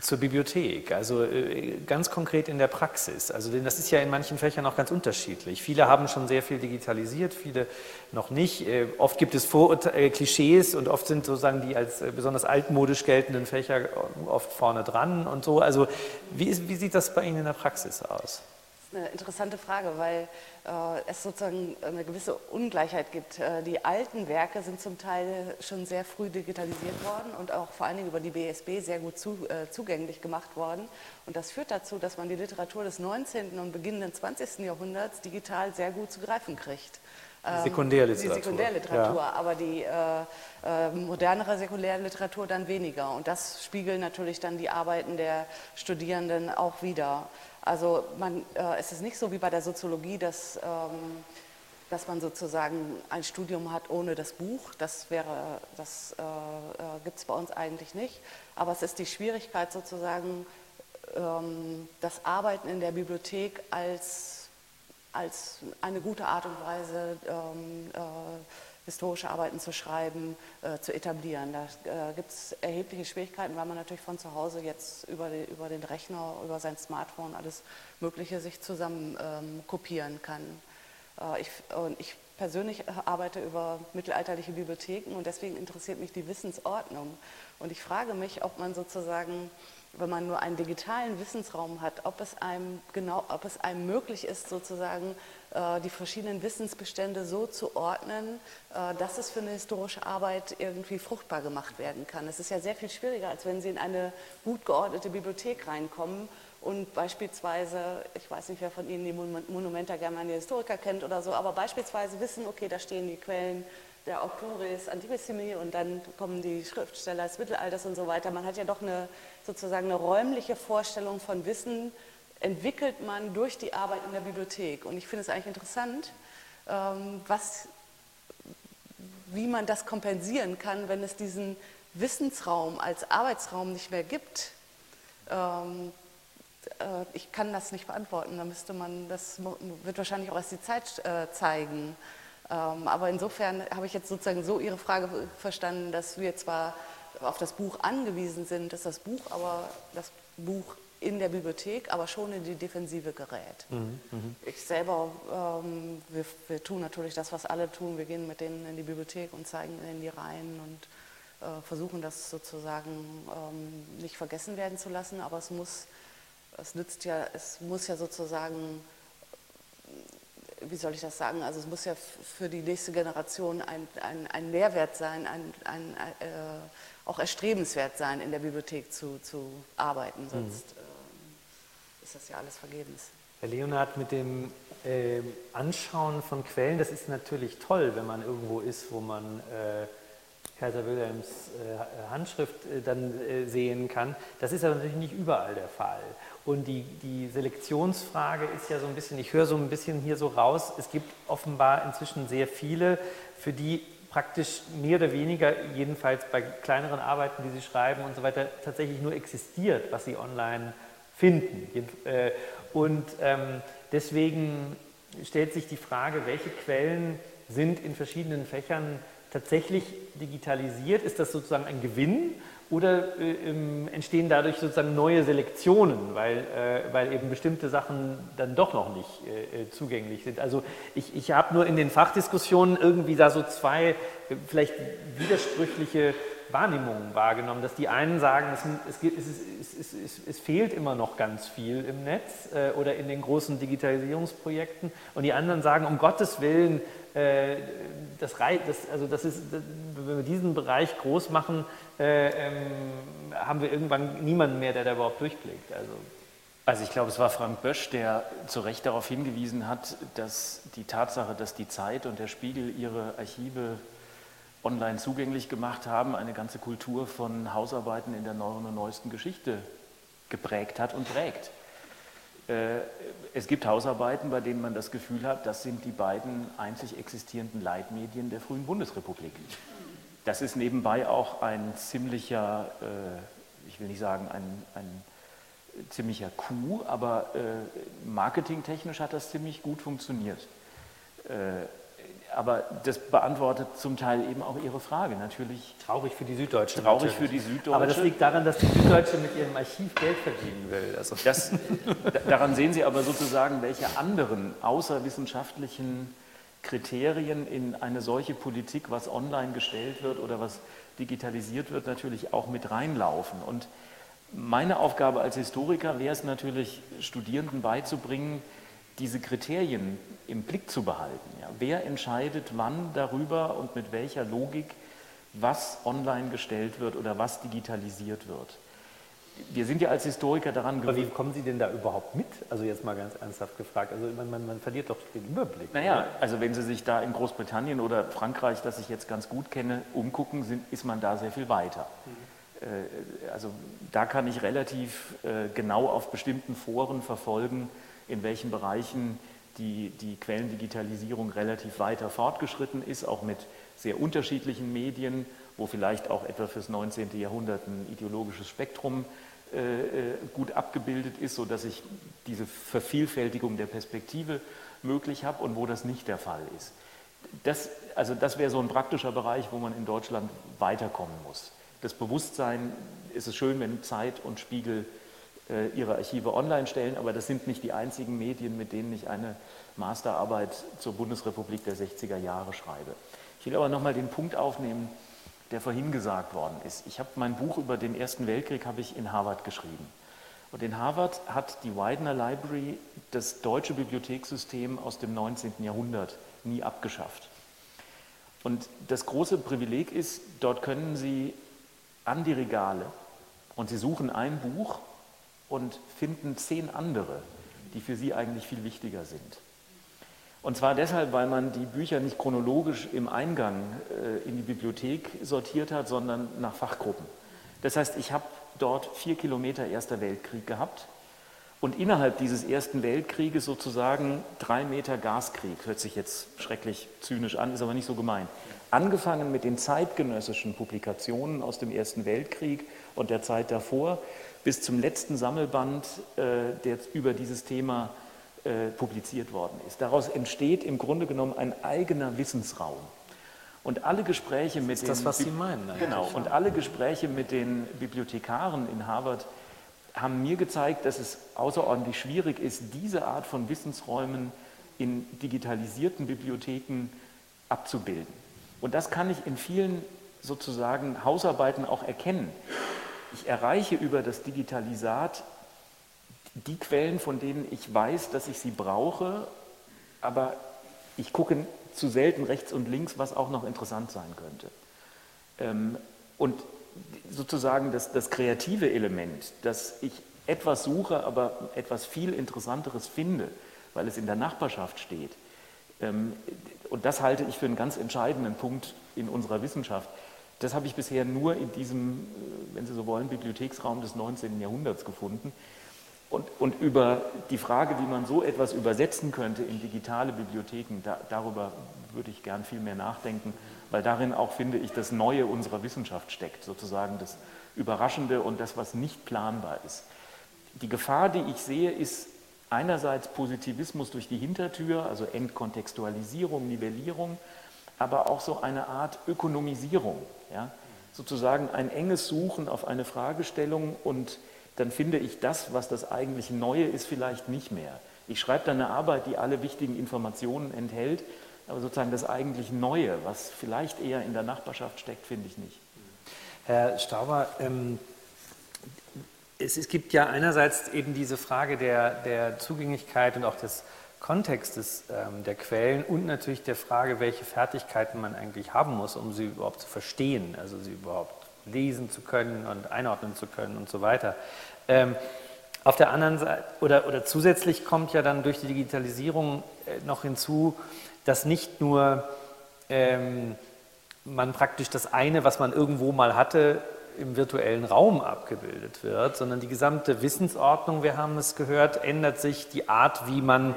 zur Bibliothek, also äh, ganz konkret in der Praxis. Also denn das ist ja in manchen Fächern auch ganz unterschiedlich. Viele haben schon sehr viel digitalisiert, viele noch nicht. Äh, oft gibt es Vorurte äh, Klischees und oft sind sozusagen die als besonders altmodisch geltenden Fächer oft vorne dran und so. Also wie, ist, wie sieht das bei Ihnen in der Praxis aus?
Eine interessante Frage, weil äh, es sozusagen eine gewisse Ungleichheit gibt. Äh, die alten Werke sind zum Teil schon sehr früh digitalisiert worden und auch vor allen Dingen über die BSB sehr gut zu, äh, zugänglich gemacht worden. Und das führt dazu, dass man die Literatur des 19. und beginnenden 20. Jahrhunderts digital sehr gut zu greifen kriegt.
Die ähm, Sekundärliteratur.
Die Sekundärliteratur, ja. aber die äh, äh, modernere Sekundärliteratur dann weniger. Und das spiegeln natürlich dann die Arbeiten der Studierenden auch wieder. Also man, äh, es ist nicht so wie bei der Soziologie, dass, ähm, dass man sozusagen ein Studium hat ohne das Buch. Das, das äh, äh, gibt es bei uns eigentlich nicht. Aber es ist die Schwierigkeit sozusagen, ähm, das Arbeiten in der Bibliothek als, als eine gute Art und Weise ähm, äh, historische Arbeiten zu schreiben, äh, zu etablieren. Da äh, gibt es erhebliche Schwierigkeiten, weil man natürlich von zu Hause jetzt über, die, über den Rechner, über sein Smartphone alles Mögliche sich zusammen ähm, kopieren kann. Äh, ich, und ich persönlich arbeite über mittelalterliche Bibliotheken und deswegen interessiert mich die Wissensordnung. Und ich frage mich, ob man sozusagen wenn man nur einen digitalen Wissensraum hat, ob es einem genau, ob es einem möglich ist, sozusagen äh, die verschiedenen Wissensbestände so zu ordnen, äh, dass es für eine historische Arbeit irgendwie fruchtbar gemacht werden kann. Es ist ja sehr viel schwieriger, als wenn Sie in eine gut geordnete Bibliothek reinkommen und beispielsweise, ich weiß nicht, wer von Ihnen die Monumenta Germania Historiker kennt oder so, aber beispielsweise wissen, okay, da stehen die Quellen der Autoris Antipessimi und dann kommen die Schriftsteller des Mittelalters und so weiter. Man hat ja doch eine sozusagen eine räumliche Vorstellung von Wissen, entwickelt man durch die Arbeit in der Bibliothek. Und ich finde es eigentlich interessant, ähm, was, wie man das kompensieren kann, wenn es diesen Wissensraum als Arbeitsraum nicht mehr gibt. Ähm, äh, ich kann das nicht beantworten, da müsste man, das wird wahrscheinlich auch erst die Zeit äh, zeigen. Ähm, aber insofern habe ich jetzt sozusagen so Ihre Frage verstanden, dass wir zwar auf das Buch angewiesen sind, dass das Buch aber das Buch in der Bibliothek, aber schon in die Defensive gerät. Mhm, mhm, ich selber, ähm, wir, wir, tun natürlich das, was alle tun. Wir gehen mit denen in die Bibliothek und zeigen in die Reihen und äh, versuchen das sozusagen ähm, nicht vergessen werden zu lassen. Aber es muss, es nützt ja, es muss ja sozusagen, wie soll ich das sagen? Also es muss ja für die nächste Generation ein, ein, ein Mehrwert sein, ein, ein äh, auch erstrebenswert sein, in der Bibliothek zu, zu arbeiten. Sonst mhm ist das ja alles vergebens.
Herr Leonhard, mit dem äh, Anschauen von Quellen, das ist natürlich toll, wenn man irgendwo ist, wo man äh, Kaiser Wilhelms äh, Handschrift äh, dann äh, sehen kann. Das ist aber natürlich nicht überall der Fall. Und die, die Selektionsfrage ist ja so ein bisschen, ich höre so ein bisschen hier so raus, es gibt offenbar inzwischen sehr viele, für die praktisch mehr oder weniger, jedenfalls bei kleineren Arbeiten, die sie schreiben und so weiter, tatsächlich nur existiert, was sie online finden. Und ähm, deswegen stellt sich die Frage, welche Quellen sind in verschiedenen Fächern tatsächlich digitalisiert? Ist das sozusagen ein Gewinn oder äh, ähm, entstehen dadurch sozusagen neue Selektionen, weil, äh, weil eben bestimmte Sachen dann doch noch nicht äh, äh zugänglich sind? Also ich, ich habe nur in den Fachdiskussionen irgendwie da so zwei äh, vielleicht widersprüchliche Wahrnehmungen wahrgenommen, dass die einen sagen, es, es, es, es fehlt immer noch ganz viel im Netz äh, oder in den großen Digitalisierungsprojekten und die anderen sagen, um Gottes Willen, äh, das, das, also das ist, wenn wir diesen Bereich groß machen, äh, ähm, haben wir irgendwann niemanden mehr, der da überhaupt durchblickt. Also,
also ich glaube, es war Frank Bösch, der zu Recht darauf hingewiesen hat, dass die Tatsache, dass die Zeit und der Spiegel ihre Archive online zugänglich gemacht haben, eine ganze Kultur von Hausarbeiten in der neueren und neuesten Geschichte geprägt hat und prägt. Äh, es gibt Hausarbeiten, bei denen man das Gefühl hat, das sind die beiden einzig existierenden Leitmedien der frühen Bundesrepublik. Das ist nebenbei auch ein ziemlicher, äh, ich will nicht sagen ein, ein ziemlicher Coup, aber äh, marketingtechnisch hat das ziemlich gut funktioniert aber das beantwortet zum Teil eben auch Ihre Frage. Natürlich
traurig für die Süddeutsche.
Traurig natürlich. für die Süddeutsche.
Aber das liegt daran, dass die Süddeutsche mit ihrem Archiv Geld verdienen will.
Also. Das, daran sehen Sie aber sozusagen, welche anderen außerwissenschaftlichen Kriterien in eine solche Politik, was online gestellt wird oder was digitalisiert wird, natürlich auch mit reinlaufen. Und meine Aufgabe als Historiker wäre es natürlich, Studierenden beizubringen, diese Kriterien im Blick zu behalten. Ja. Wer entscheidet wann darüber und mit welcher Logik, was online gestellt wird oder was digitalisiert wird? Wir sind ja als Historiker daran
gewöhnt. Aber wie kommen Sie denn da überhaupt mit? Also jetzt mal ganz ernsthaft gefragt. Also man, man, man verliert doch den Überblick.
Naja, oder? also wenn Sie sich da in Großbritannien oder Frankreich, das ich jetzt ganz gut kenne, umgucken, sind, ist man da sehr viel weiter. Mhm. Äh, also da kann ich relativ äh, genau auf bestimmten Foren verfolgen, in welchen Bereichen die, die Quellendigitalisierung relativ weiter fortgeschritten ist, auch mit sehr unterschiedlichen Medien, wo vielleicht auch etwa fürs 19. Jahrhundert ein ideologisches Spektrum äh, äh, gut abgebildet ist, sodass ich diese Vervielfältigung der Perspektive möglich habe und wo das nicht der Fall ist. Das, also das wäre so ein praktischer Bereich, wo man in Deutschland weiterkommen muss. Das Bewusstsein ist es schön, wenn Zeit und Spiegel ihre Archive online stellen, aber das sind nicht die einzigen Medien, mit denen ich eine Masterarbeit zur Bundesrepublik der 60er Jahre schreibe. Ich will aber nochmal den Punkt aufnehmen, der vorhin gesagt worden ist. Ich habe mein Buch über den Ersten Weltkrieg habe ich in Harvard geschrieben. Und in Harvard hat die Widener Library das deutsche Bibliothekssystem aus dem 19. Jahrhundert nie abgeschafft. Und das große Privileg ist, dort können Sie an die Regale und Sie suchen ein Buch und finden zehn andere, die für sie eigentlich viel wichtiger sind. Und zwar deshalb, weil man die Bücher nicht chronologisch im Eingang äh, in die Bibliothek sortiert hat, sondern nach Fachgruppen. Das heißt, ich habe dort vier Kilometer Erster Weltkrieg gehabt und innerhalb dieses Ersten Weltkrieges sozusagen drei Meter Gaskrieg. Hört sich jetzt schrecklich zynisch an, ist aber nicht so gemeint. Angefangen mit den zeitgenössischen Publikationen aus dem Ersten Weltkrieg und der Zeit davor bis zum letzten Sammelband, äh, der über dieses Thema äh, publiziert worden ist. Daraus entsteht im Grunde genommen ein eigener Wissensraum. Und alle Gespräche mit
das ist das, was Sie meinen.
Genau. Und alle Gespräche mit den Bibliothekaren in Harvard haben mir gezeigt, dass es außerordentlich schwierig ist, diese Art von Wissensräumen in digitalisierten Bibliotheken abzubilden. Und das kann ich in vielen sozusagen Hausarbeiten auch erkennen. Ich erreiche über das Digitalisat die Quellen, von denen ich weiß, dass ich sie brauche, aber ich gucke zu selten rechts und links, was auch noch interessant sein könnte. Ähm, und sozusagen das, das kreative Element, dass ich etwas suche, aber etwas viel Interessanteres finde, weil es in der Nachbarschaft steht. Ähm, und das halte ich für einen ganz entscheidenden Punkt in unserer Wissenschaft Das habe ich bisher nur in diesem, äh, wenn Sie so wollen, Bibliotheksraum des 19. Jahrhunderts gefunden. Und, und, über die Frage, wie man so etwas übersetzen könnte in digitale Bibliotheken, da, darüber würde ich gern viel mehr nachdenken, weil darin auch, finde ich, das Neue unserer Wissenschaft steckt, sozusagen das Überraschende und das, was nicht planbar ist. Die Gefahr, die ich sehe, ist einerseits Positivismus durch die Hintertür, also Entkontextualisierung, Nivellierung, aber auch so eine Art Ökonomisierung, ja? sozusagen ein enges Suchen auf eine Fragestellung und dann finde ich das, was das eigentlich Neue ist, vielleicht nicht mehr. Ich schreibe dann eine Arbeit, die alle wichtigen Informationen enthält, aber sozusagen das eigentlich Neue, was vielleicht eher in der Nachbarschaft steckt, finde ich nicht.
Herr Stauber, ähm, es, es, gibt ja einerseits eben diese Frage der, der Zugänglichkeit und auch des Kontextes ähm, der Quellen und natürlich der Frage, welche Fertigkeiten man eigentlich haben muss, um sie überhaupt zu verstehen, also sie überhaupt lesen zu können und einordnen zu können und so weiter. Ähm, auf der anderen Seite, oder, oder zusätzlich kommt ja dann durch die Digitalisierung äh, noch hinzu, dass nicht nur ähm, man praktisch das eine, was man irgendwo mal hatte, im virtuellen Raum abgebildet wird, sondern die gesamte Wissensordnung, wir haben es gehört, ändert sich, die Art, wie man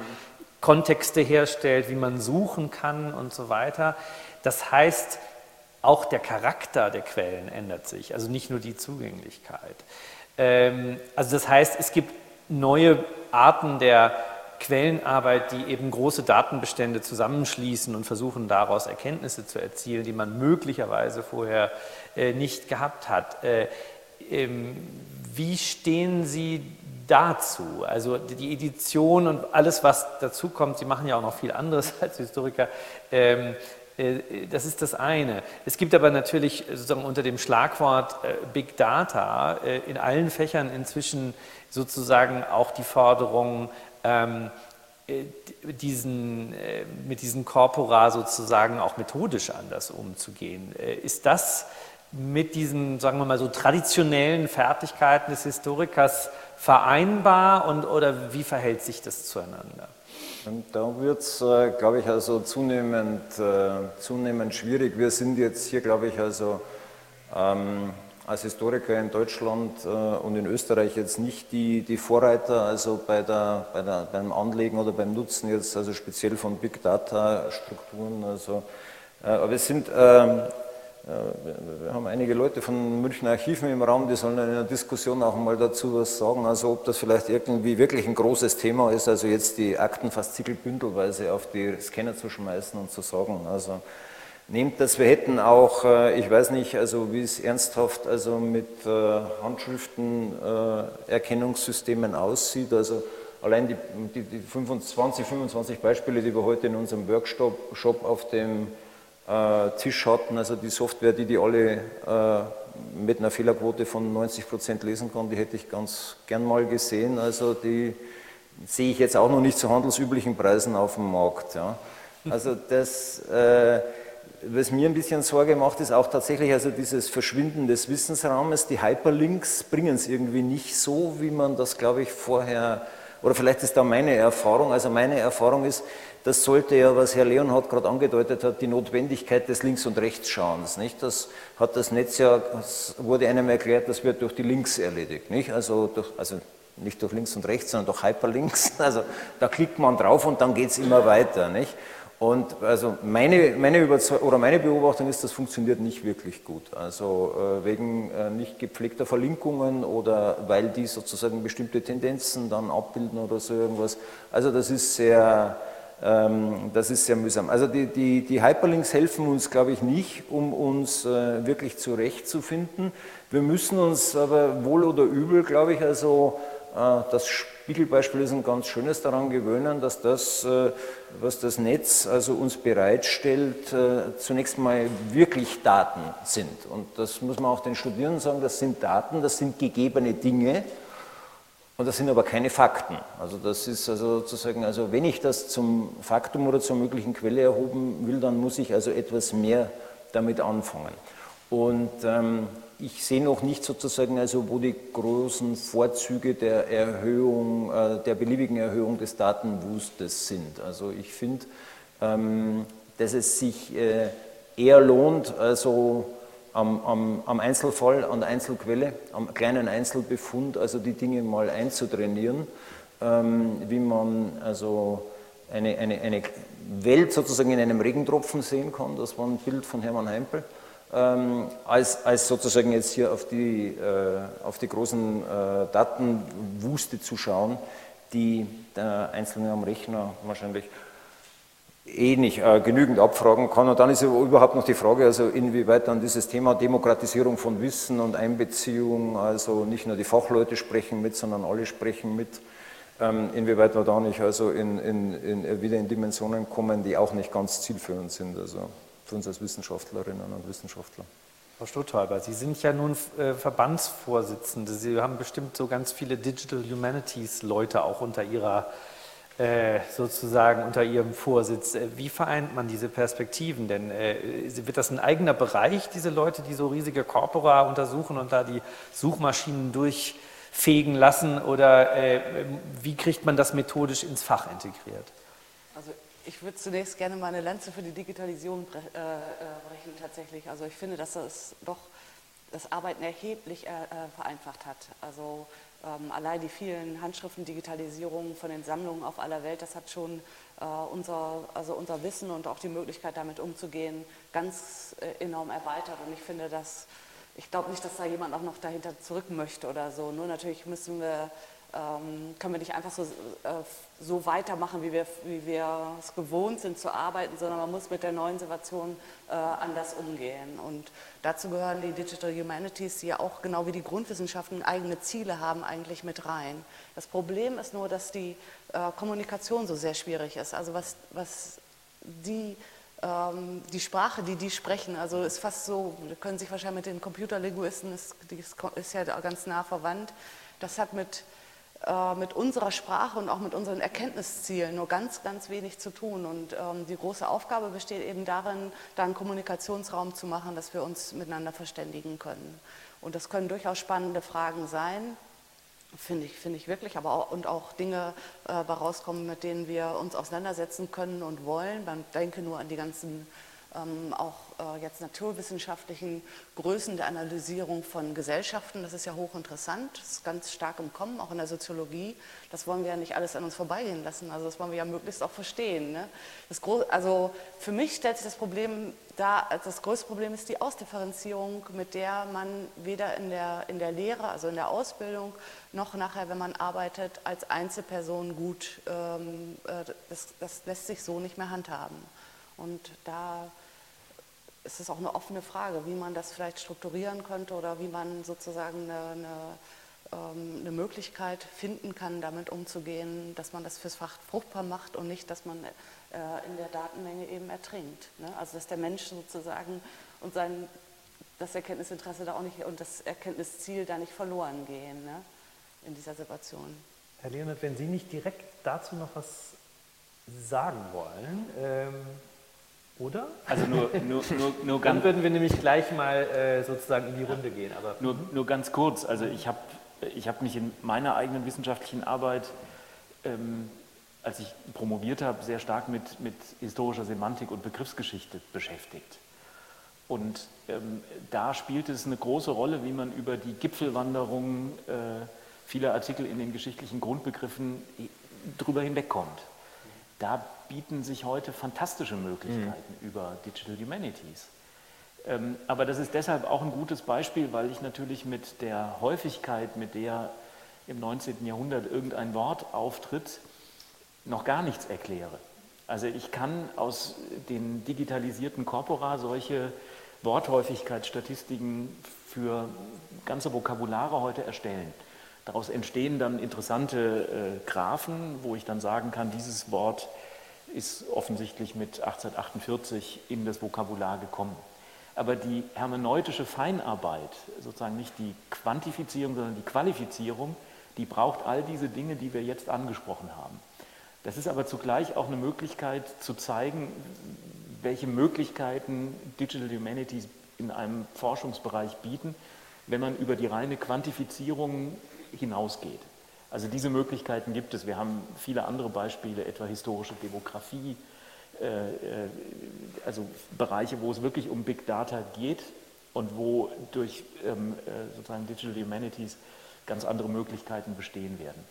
Kontexte herstellt, wie man suchen kann und so weiter. Das heißt, auch der Charakter der Quellen ändert sich, also nicht nur die Zugänglichkeit. Ähm, also das heißt, es gibt neue Arten der Quellenarbeit, die eben große Datenbestände zusammenschließen und versuchen daraus Erkenntnisse zu erzielen, die man möglicherweise vorher äh, nicht gehabt hat. Äh, ähm, wie stehen Sie dazu? Also die Edition und alles, was dazu kommt, Sie machen ja auch noch viel anderes als Historiker. Ähm, äh, das ist das eine. Es gibt aber natürlich sozusagen unter dem Schlagwort Big Data in allen Fächern inzwischen sozusagen auch die Forderung, ähm, äh, diesen, äh, mit diesen Corpora sozusagen auch methodisch anders umzugehen. Äh, ist das mit diesen, sagen wir mal so, traditionellen Fertigkeiten des Historikers vereinbar und, oder wie verhält sich das zueinander?
da wird es, glaube ich, also zunehmend, zunehmend schwierig. Wir sind jetzt hier, glaube ich, also ähm, als Historiker in Deutschland äh, und in Österreich jetzt nicht die, die Vorreiter, also bei der, bei der, beim Anlegen oder beim Nutzen jetzt, also speziell von Big Data Strukturen. Also, äh, aber es sind, ähm, äh, wir haben einige Leute von Münchner Archiven im Raum, die sollen in einer Diskussion auch mal dazu was sagen, also ob das vielleicht irgendwie wirklich ein großes Thema ist, also jetzt die Akten Aktenfaszikel bündelweise auf die Scanner zu schmeißen und zu sagen, also Nehmt das, wir hätten auch, äh, ich weiß nicht, also wie es ernsthaft also mit äh, Handschriftenerkennungssystemen aussieht. Also allein die, die, die 25, 25 Beispiele, die wir heute in unserem Workshop auf dem äh, Tisch hatten, also die Software, die die alle mit einer Fehlerquote von 90 Prozent lesen kann, die hätte ich ganz gern mal gesehen. Also die sehe ich jetzt auch noch nicht zu handelsüblichen Preisen auf dem Markt. Ja. Also das... Äh, was mir ein bisschen Sorge macht, ist auch tatsächlich also dieses Verschwinden des Wissensraumes. Die Hyperlinks bringen es irgendwie nicht so, wie man das, glaube ich, vorher, oder vielleicht ist da meine Erfahrung. Also meine Erfahrung ist, das sollte ja, was Herr Leonhardt gerade angedeutet hat, die Notwendigkeit des Links- und Rechtsschauens. Nicht? Das hat das Netz ja, das wurde einem erklärt, das wird durch die Links erledigt. Nicht? Also, durch, also nicht durch links und rechts, sondern durch Hyperlinks. Also da klickt man drauf und dann geht es immer weiter. Nicht? Und also meine, meine, oder meine Beobachtung ist, das funktioniert nicht wirklich gut. Also äh, wegen äh, nicht gepflegter Verlinkungen oder weil die sozusagen bestimmte Tendenzen dann abbilden oder so irgendwas. Also das ist sehr, ähm, das ist sehr mühsam. Also die, die, die Hyperlinks helfen uns, glaube ich, nicht, um uns äh, wirklich zurechtzufinden. Wir müssen uns aber wohl oder übel, glaube ich, also das Spiegelbeispiel ist ein ganz schönes daran gewöhnen, dass das, äh, was das Netz also uns bereitstellt, äh, zunächst mal wirklich Daten sind. Und das muss man auch den Studierenden sagen, das sind Daten, das sind gegebene Dinge und das sind aber keine Fakten. Also das ist also sozusagen, also wenn ich das zum Faktum oder zur möglichen Quelle erhoben will, dann muss ich also etwas mehr damit anfangen. Und ähm, ich sehe noch nicht sozusagen, also wo die großen Vorzüge der Erhöhung, äh, der beliebigen Erhöhung des Datenwustes sind. Also ich finde, ähm, dass es sich äh, eher lohnt, also am, am, am, Einzelfall, an der Einzelquelle, am kleinen Einzelbefund, also die Dinge mal einzutrainieren, ähm, wie man also eine, eine, eine Welt sozusagen in einem Regentropfen sehen kann. Das war ein Bild von Hermann Heimpel. Ähm, als, als sozusagen jetzt hier auf die, äh, auf die großen äh, Datenwuste zu schauen, die der Einzelne am Rechner wahrscheinlich eh nicht äh, genügend abfragen kann. Und dann ist überhaupt noch die Frage, also inwieweit dann dieses Thema Demokratisierung von Wissen und Einbeziehung, also nicht nur die Fachleute sprechen mit, sondern alle sprechen mit, ähm, inwieweit wir da nicht also in, in, in, wieder in Dimensionen kommen, die auch nicht ganz zielführend sind, also für uns als Wissenschaftlerinnen und Wissenschaftler.
Frau Stutthäuber, Sie sind ja nun äh, Verbandsvorsitzende. Sie haben bestimmt so ganz viele Digital Humanities Leute auch unter Ihrer äh, sozusagen unter Ihrem Vorsitz. Äh, wie vereint man diese Perspektiven? Denn wird das ein eigener Bereich, diese Leute, die so riesige Corpora untersuchen und da die Suchmaschinen durchfegen lassen? Oder wie kriegt man das methodisch ins Fach integriert?
Ich würde zunächst gerne mal eine Lanze für die Digitalisierung bre brechen tatsächlich. Also ich finde, dass das doch das Arbeiten erheblich vereinfacht hat. Also ähm, allein die vielen Handschriften-Digitalisierungen von den Sammlungen auf aller Welt, das hat schon äh, unser, also unser Wissen und auch die Möglichkeit, damit umzugehen, ganz äh, enorm erweitert. Und ich finde, dass ich glaube nicht, dass da jemand auch noch dahinter zurück möchte oder so. Nur natürlich müssen wir ähm, können wir nicht einfach so, äh, so weitermachen, wie wir, wie wir es gewohnt sind zu arbeiten, sondern man muss mit der neuen Situation äh, anders umgehen. Und dazu gehören die Digital Humanities, die ja auch genau wie die Grundwissenschaften eigene Ziele haben, eigentlich mit rein. Das Problem ist nur, dass die äh, Kommunikation so sehr schwierig ist. Also was, was die ähm, die Sprache, die die sprechen, also ist fast so, können sich wahrscheinlich mit den Computerlinguisten, ist, ist, ja ganz nah verwandt, das hat mit mit unserer Sprache und auch mit unseren Erkenntniszielen nur ganz, ganz wenig zu tun. Und ähm, die große Aufgabe besteht eben darin, da einen Kommunikationsraum zu machen, dass wir uns miteinander verständigen können. Und das können durchaus spannende Fragen sein, finde ich, find ich wirklich, aber auch, und auch Dinge äh, rauskommen, mit denen wir uns auseinandersetzen können und wollen. Man denke nur an die ganzen ähm, auch äh, jetzt naturwissenschaftlichen Größen der Analysierung von Gesellschaften. Das ist ja hochinteressant, das ist ganz stark im Kommen, auch in der Soziologie. Das wollen wir ja nicht alles an uns vorbeigehen lassen, also das wollen wir ja möglichst auch verstehen. Ne? also für mich stellt sich das Problem da, das größte Problem ist die Ausdifferenzierung, mit der man weder in der, in der Lehre, also in der Ausbildung, noch nachher, wenn man arbeitet, als Einzelperson gut, ähm, äh, das, das lässt sich so nicht mehr handhaben. Und da ist es auch eine offene Frage, wie man das vielleicht strukturieren könnte oder wie man sozusagen eine, eine, ähm, eine, Möglichkeit finden kann, damit umzugehen, dass man das fürs Fach fruchtbar macht und nicht, dass man äh, in der Datenmenge eben ertrinkt. Ne? Also dass der Mensch sozusagen und sein, das Erkenntnisinteresse da auch nicht und das Erkenntnisziel da nicht verloren gehen ne? in dieser Situation.
Herr Leonard, wenn Sie nicht direkt dazu noch was sagen wollen, ähm oder?
Also nur, nur, nur, nur ganz.
Dann würden wir nämlich gleich mal äh, sozusagen in die Runde gehen. Aber,
nur, nur ganz kurz. Also ich habe ich hab mich in meiner eigenen wissenschaftlichen Arbeit, ähm, als ich promoviert habe, sehr stark mit, mit historischer Semantik und Begriffsgeschichte beschäftigt. Und ähm, da spielt es eine große Rolle, wie man über die Gipfelwanderung äh, vieler Artikel in den geschichtlichen Grundbegriffen drüber hinwegkommt. Da bieten sich heute fantastische Möglichkeiten mhm. über Digital Humanities. Ähm, aber das ist deshalb auch ein gutes Beispiel, weil ich natürlich mit der Häufigkeit, mit der im 19. Jahrhundert irgendein Wort auftritt, noch gar nichts erkläre. Also ich kann aus den digitalisierten Corpora solche Worthäufigkeitsstatistiken für ganze Vokabulare heute erstellen. Daraus entstehen dann interessante äh, Graphen, wo ich dann sagen kann, dieses Wort ist offensichtlich mit 1848 in das Vokabular gekommen. Aber die hermeneutische Feinarbeit, sozusagen nicht die Quantifizierung, sondern die Qualifizierung, die braucht all diese Dinge, die wir jetzt angesprochen haben. Das ist aber zugleich auch eine Möglichkeit zu zeigen, welche Möglichkeiten Digital Humanities in einem Forschungsbereich bieten, wenn man über die reine Quantifizierung hinausgeht. Also diese Möglichkeiten gibt es. Wir haben viele andere Beispiele, etwa historische Demografie, äh, äh, also Bereiche, wo es wirklich um Big Data geht, und wo durch ähm, äh, sozusagen Digital Humanities ganz andere Möglichkeiten bestehen werden.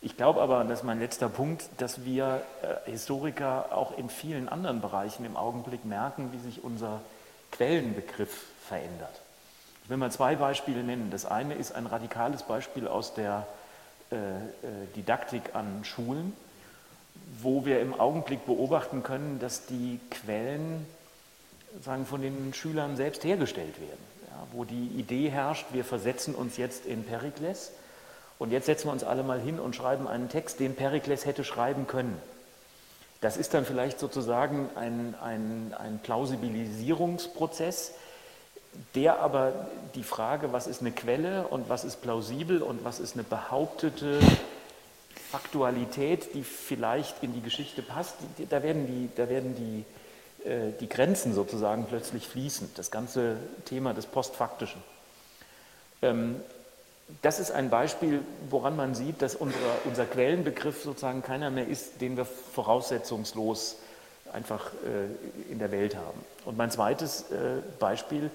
Ich glaube aber, das ist mein letzter Punkt, dass wir Historiker auch in vielen anderen Bereichen im Augenblick merken, wie sich unser Quellenbegriff verändert. Will mal zwei Beispiele nennen. Das eine ist ein radikales Beispiel aus der äh, äh, Didaktik an Schulen, wo wir im Augenblick beobachten können, dass die Quellen sagen, von den Schülern selbst hergestellt werden. Ja, wo die Idee herrscht, wir versetzen uns jetzt in Perikles und jetzt setzen wir uns alle mal hin und schreiben einen Text, den Perikles hätte schreiben können. Das ist dann vielleicht sozusagen ein, ein, ein Plausibilisierungsprozess, der aber die Frage, was ist eine Quelle und was ist plausibel und was ist eine behauptete Faktualität, die vielleicht in die Geschichte passt, da werden die, da werden die, äh, die Grenzen sozusagen plötzlich fließend, das ganze Thema des Postfaktischen. Ähm, das ist ein Beispiel, woran man sieht, dass unsere, unser Quellenbegriff sozusagen keiner mehr ist, den wir voraussetzungslos einfach äh, in der Welt haben. Und mein zweites äh, Beispiel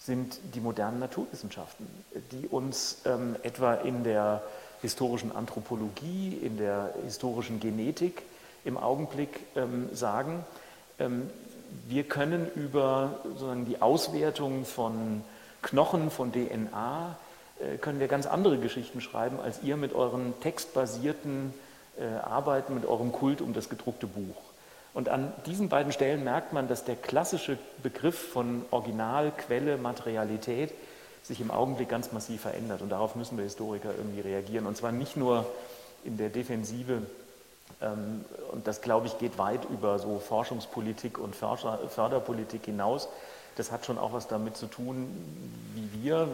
sind die modernen Naturwissenschaften, die uns ähm, etwa in der historischen Anthropologie, in der historischen Genetik im Augenblick ähm, sagen, ähm, wir können über sozusagen die Auswertung von Knochen, von DNA, äh, können wir ganz andere Geschichten schreiben, als ihr mit euren textbasierten äh, Arbeiten, mit eurem Kult um das gedruckte Buch. Und an diesen beiden Stellen merkt man, dass der klassische Begriff von Original, Quelle, Materialität sich im Augenblick ganz massiv verändert. Und darauf müssen wir Historiker irgendwie reagieren. Und zwar nicht nur in der Defensive, ähm, und das, glaube ich, geht weit über so Forschungspolitik und Förderpolitik hinaus. Das hat schon auch was damit zu tun, wie wir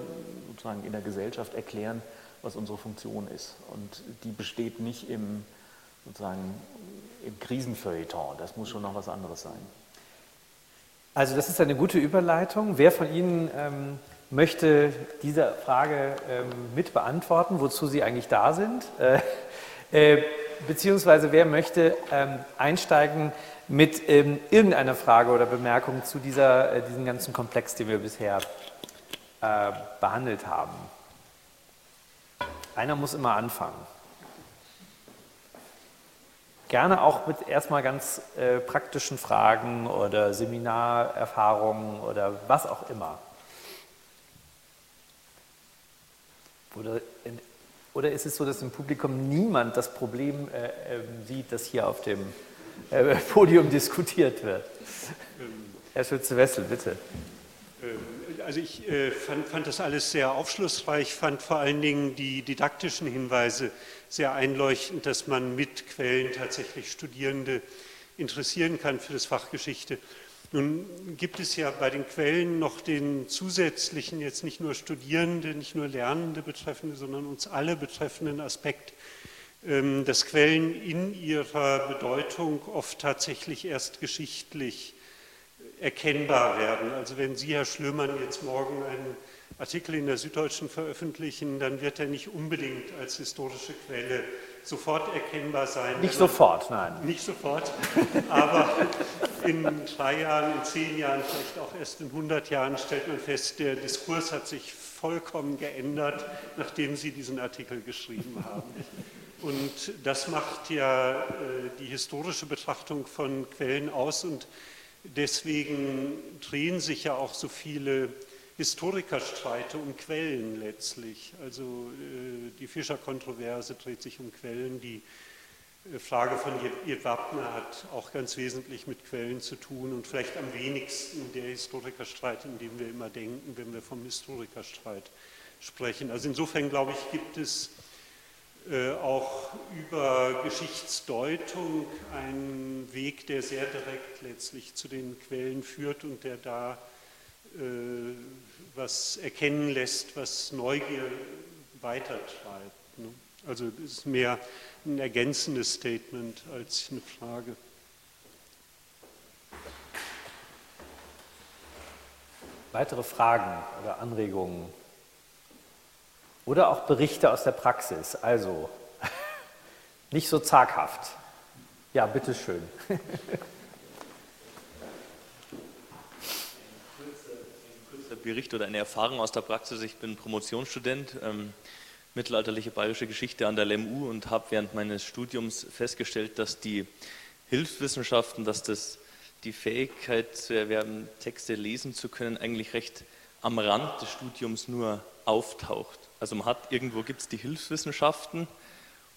sozusagen in der Gesellschaft erklären, was unsere Funktion ist. Und die besteht nicht im sozusagen im Krisenfeuilleton. Das muss schon noch was anderes sein.
Also das ist eine gute Überleitung. Wer von Ihnen ähm, möchte diese Frage ähm, mit beantworten, wozu Sie eigentlich da sind? Äh, äh, beziehungsweise wer möchte ähm, einsteigen mit ähm, irgendeiner Frage oder Bemerkung zu dieser, äh, diesem ganzen Komplex, den wir bisher äh, behandelt haben? Einer muss immer anfangen. Gerne auch mit erstmal ganz äh, praktischen Fragen oder Seminarerfahrungen oder was auch immer. Oder, oder ist es so, dass im Publikum niemand das Problem äh, äh, sieht, das hier auf dem äh, Podium diskutiert wird? Ähm, Herr Schütze-Wessel, bitte.
Also ich äh, fand, fand, das alles sehr aufschlussreich, fand vor allen Dingen die didaktischen Hinweise sehr einleuchtend, dass man mit Quellen tatsächlich Studierende interessieren kann für das Fach Geschichte. Nun gibt es ja bei den Quellen noch den zusätzlichen, jetzt nicht nur Studierende, nicht nur Lernende betreffende, sondern uns alle betreffenden Aspekt, ähm, dass Quellen in ihrer Bedeutung oft tatsächlich erst geschichtlich erkennbar werden. Also wenn Sie, Herr Schlömann, jetzt morgen einen Artikel in der Süddeutschen veröffentlichen, dann wird er nicht unbedingt als historische Quelle sofort erkennbar sein.
Nicht sofort, nein.
Nicht sofort, aber in drei Jahren, in zehn Jahren, vielleicht auch erst in 100 Jahren stellt man fest, der Diskurs hat sich vollkommen geändert, nachdem Sie diesen Artikel geschrieben haben. Und das macht ja äh, die historische Betrachtung von Quellen aus und Deswegen drehen sich ja auch so viele Historikerstreite um Quellen letztlich. Also äh, die Fischer-Kontroverse dreht sich um Quellen. Die äh, Frage von Ed Wappner hat auch ganz wesentlich mit Quellen zu tun und vielleicht am wenigsten der Historikerstreit, in dem wir immer denken, wenn wir vom Historikerstreit sprechen. Also insofern glaube ich, gibt es äh, auch über Geschichtsdeutung ein Weg, der sehr direkt letztlich zu den Quellen führt und der da was erkennen lässt, was Neugier weitertreibt. Ne? Also es ist mehr ein ergänzendes Statement als eine Frage.
Weitere Fragen oder Anregungen? Oder auch Berichte aus der Praxis. Also nicht so zaghaft. Ja, bitteschön.
Bericht oder eine Erfahrung aus der Praxis. Ich bin Promotionsstudent, ähm, mittelalterliche bayerische Geschichte an der LMU und habe während meines Studiums festgestellt, dass die Hilfswissenschaften, dass das die Fähigkeit zu erwerben, Texte lesen zu können, eigentlich recht am Rand des Studiums nur auftaucht. Also man hat irgendwo gibt es die Hilfswissenschaften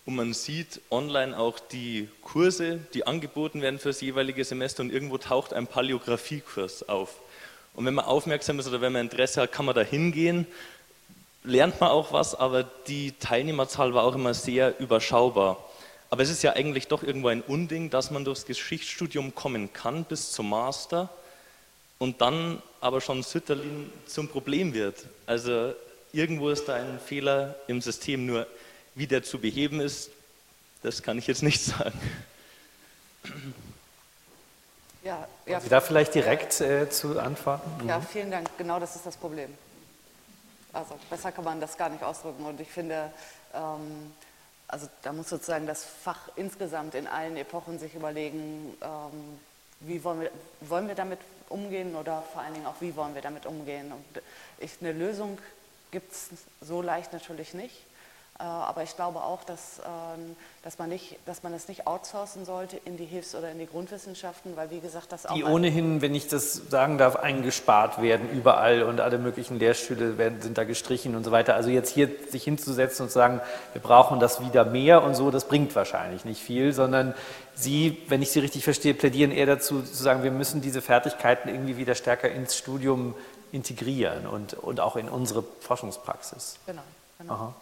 und man sieht online auch die Kurse, die angeboten werden für das jeweilige Semester und irgendwo taucht ein Paläografiekurs auf. Und wenn man aufmerksam ist oder wenn man Interesse hat, kann man da hingehen, lernt man auch was, aber die Teilnehmerzahl war auch immer sehr überschaubar. Aber es ist ja eigentlich doch irgendwo ein Unding, dass man durchs Geschichtsstudium kommen kann bis zum Master und dann aber schon Sütterlin zum Problem wird. Also irgendwo ist da ein Fehler im System, nur wie der zu beheben ist, das kann ich jetzt nicht sagen.
Ja, ja. Sie da vielleicht direkt äh, zu antworten?
Ja, mhm. vielen Dank. Genau das ist das Problem. Also besser kann man das gar nicht ausdrücken. Und ich finde, ähm, also da muss sozusagen das Fach insgesamt in allen Epochen sich überlegen, ähm, wie wollen wir, wollen wir damit umgehen oder vor allen Dingen auch, wie wollen wir damit umgehen. Und ich, eine Lösung gibt es so leicht natürlich nicht. Äh, aber ich glaube auch, dass, ähm, dass, man nicht, dass man es nicht outsourcen sollte in die Hilfs- oder in die Grundwissenschaften, weil wie gesagt, das auch.
Die ohnehin, wenn ich das sagen darf, eingespart werden überall und alle möglichen Lehrstühle werden, sind da gestrichen und so weiter. Also jetzt hier sich hinzusetzen und zu sagen, wir brauchen das wieder mehr und so, das bringt wahrscheinlich nicht viel, sondern Sie, wenn ich Sie richtig verstehe, plädieren eher dazu, zu sagen, wir müssen diese Fertigkeiten irgendwie wieder stärker ins Studium integrieren und, und auch in unsere Forschungspraxis.
Genau, genau. genau.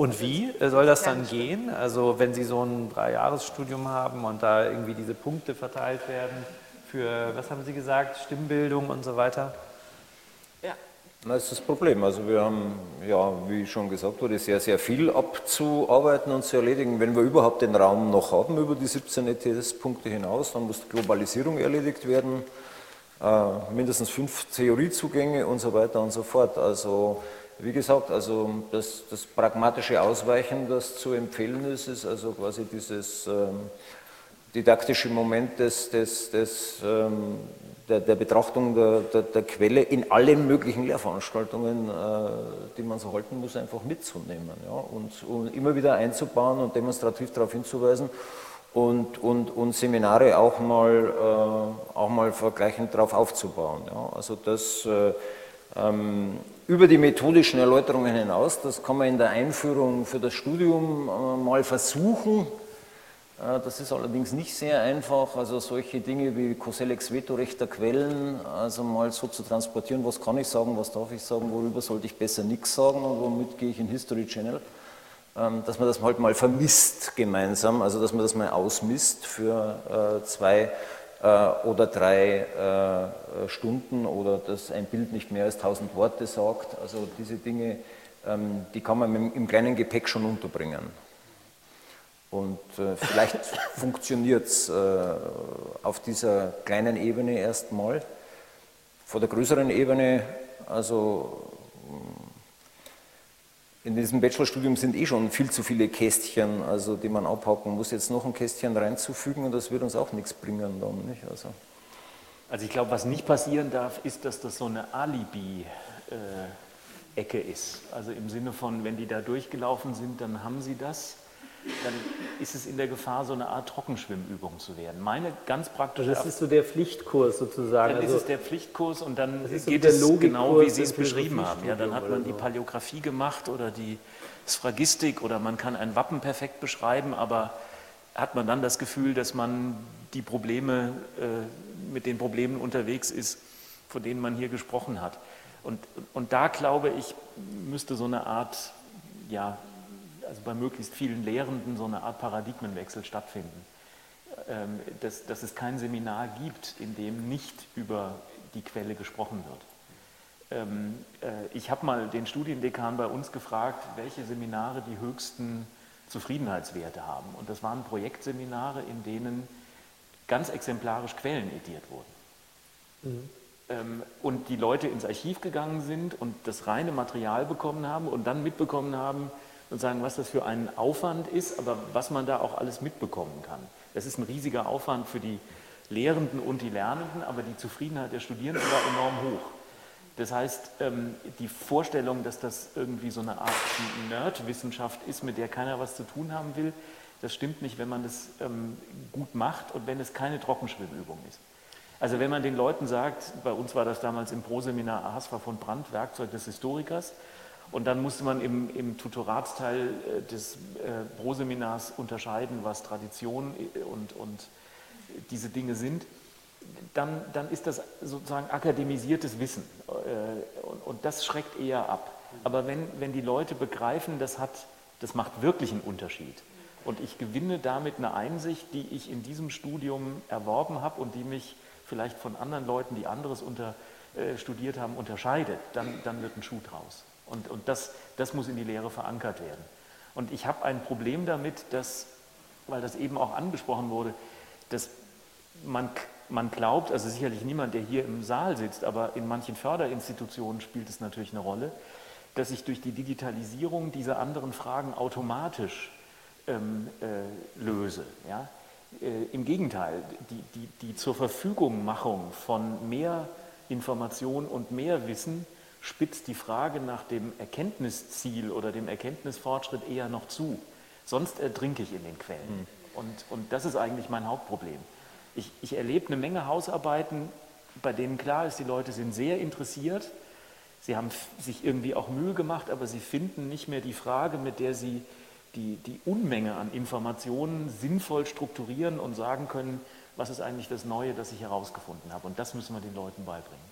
Und wie soll das dann gehen? Also wenn Sie so ein Dreijahresstudium haben und da irgendwie diese Punkte verteilt werden für, was haben Sie gesagt, Stimmbildung und so weiter?
Ja. Das ist das Problem. Also wir haben, ja, wie schon gesagt wurde, sehr, sehr viel abzuarbeiten und zu erledigen. Wenn wir überhaupt den Raum noch haben über die 17 ETS-Punkte hinaus, dann muss die Globalisierung erledigt werden, äh, mindestens fünf Theoriezugänge und so weiter und so fort. Also wie gesagt, also das, das, pragmatische Ausweichen, das zu empfehlen ist, ist also quasi dieses ähm, didaktische Moment des, des, des, ähm, der, der, Betrachtung der, der, der, Quelle in allen möglichen Lehrveranstaltungen, äh, die man so halten muss, einfach mitzunehmen ja, und, und, immer wieder einzubauen und demonstrativ darauf hinzuweisen und, und, und Seminare auch mal, äh, auch mal vergleichend darauf aufzubauen. Ja. Also das äh, über die methodischen Erläuterungen hinaus, das kann man in der Einführung für das Studium äh, mal versuchen. Äh, das ist allerdings nicht sehr einfach, also solche Dinge wie Coselex Vetorecht der Quellen, also mal so zu transportieren, was kann ich sagen, was darf ich sagen, worüber sollte ich besser nichts sagen und womit gehe ich in History Channel, ähm, dass man das halt mal vermisst gemeinsam, also dass man das mal ausmisst für äh, zwei oder drei äh, Stunden oder dass ein Bild nicht mehr als tausend Worte sagt. Also diese Dinge, ähm, die kann man im kleinen Gepäck schon unterbringen. Und äh, vielleicht funktioniert es auf dieser kleinen Ebene erstmal. Vor der größeren Ebene, also in diesem Bachelorstudium sind eh schon viel zu viele Kästchen, also die man abhaken muss. Jetzt noch ein Kästchen reinzufügen und das wird uns auch nichts bringen dann, nicht? Also,
also ich glaube, was nicht passieren darf, ist, dass das so eine Alibi-Ecke ist. Also im Sinne von, wenn die da durchgelaufen sind, dann haben sie das dann ist es in der Gefahr, so eine Art Trockenschwimmübung zu werden. Meine ganz praktische.
Das ist so der Pflichtkurs sozusagen.
Dann also ist es der Pflichtkurs und dann geht es genau, wie Sie es beschrieben haben. Ja, dann hat man die Paläographie gemacht oder die Sphagistik oder man kann ein Wappen perfekt beschreiben, aber hat man dann das Gefühl, dass man die Probleme, äh, mit den Problemen unterwegs ist, von denen man hier gesprochen hat. Und, und da glaube ich, müsste so eine Art ja, also bei möglichst vielen Lehrenden so eine Art Paradigmenwechsel stattfinden. Ähm, dass, dass es kein Seminar gibt, in dem nicht über die Quelle gesprochen wird. Ähm, äh, ich habe mal den Studiendekan bei uns gefragt, welche Seminare die höchsten Zufriedenheitswerte haben. Und das waren Projektseminare, in denen ganz exemplarisch Quellen ediert wurden. Mhm. Ähm, und die Leute ins Archiv gegangen sind und das reine Material bekommen haben und dann mitbekommen haben, und sagen, was das für ein Aufwand ist, aber was man da auch alles mitbekommen kann. Das ist ein riesiger Aufwand für die Lehrenden und die Lernenden, aber die Zufriedenheit der Studierenden war enorm hoch. Das heißt, ähm, die Vorstellung, dass das irgendwie so eine Art Nerd-Wissenschaft ist, mit der keiner was zu tun haben will, das stimmt nicht, wenn man das ähm, gut macht und wenn es keine Trockenschwimmübung ist. Also wenn man den Leuten sagt, bei uns war das damals im Proseminar Ahasver von Brandt, Werkzeug des Historikers, und dann musste man im, im Tutoratsteil äh, des äh, Proseminars unterscheiden, was Tradition äh, und, und diese Dinge sind, dann, dann ist das sozusagen akademisiertes Wissen. Und, und, das schreckt eher ab. Aber wenn, wenn die Leute begreifen, das, hat, das macht wirklich einen Unterschied, und ich gewinne damit eine Einsicht, die ich in diesem Studium erworben habe und die mich vielleicht von anderen Leuten, die anderes unter, äh, studiert haben, unterscheidet, dann, dann wird ein Schuh draus. Und, und das, das muss in die Lehre verankert werden. Und ich habe ein Problem damit, dass, weil das eben auch angesprochen wurde, dass man, man glaubt, also sicherlich niemand, der hier im Saal sitzt, aber in manchen Förderinstitutionen spielt es natürlich eine Rolle, dass ich durch die Digitalisierung diese anderen Fragen automatisch ähm, äh, löse. Ja? Äh, Im Gegenteil, die, die, die zur Verfügungmachung von mehr Information und mehr Wissen spitzt die Frage nach dem Erkenntnisziel oder dem Erkenntnisfortschritt eher noch zu. Sonst ertrinke ich in den Quellen. Mhm. Und, und das ist eigentlich mein Hauptproblem. Ich, ich erlebe eine Menge Hausarbeiten, bei denen klar ist, die Leute sind sehr interessiert. Sie haben sich irgendwie auch Mühe gemacht, aber sie finden nicht mehr die Frage, mit der sie die, die Unmenge an Informationen sinnvoll strukturieren und sagen können, was ist eigentlich das Neue, das ich herausgefunden habe. Und das müssen wir den Leuten beibringen.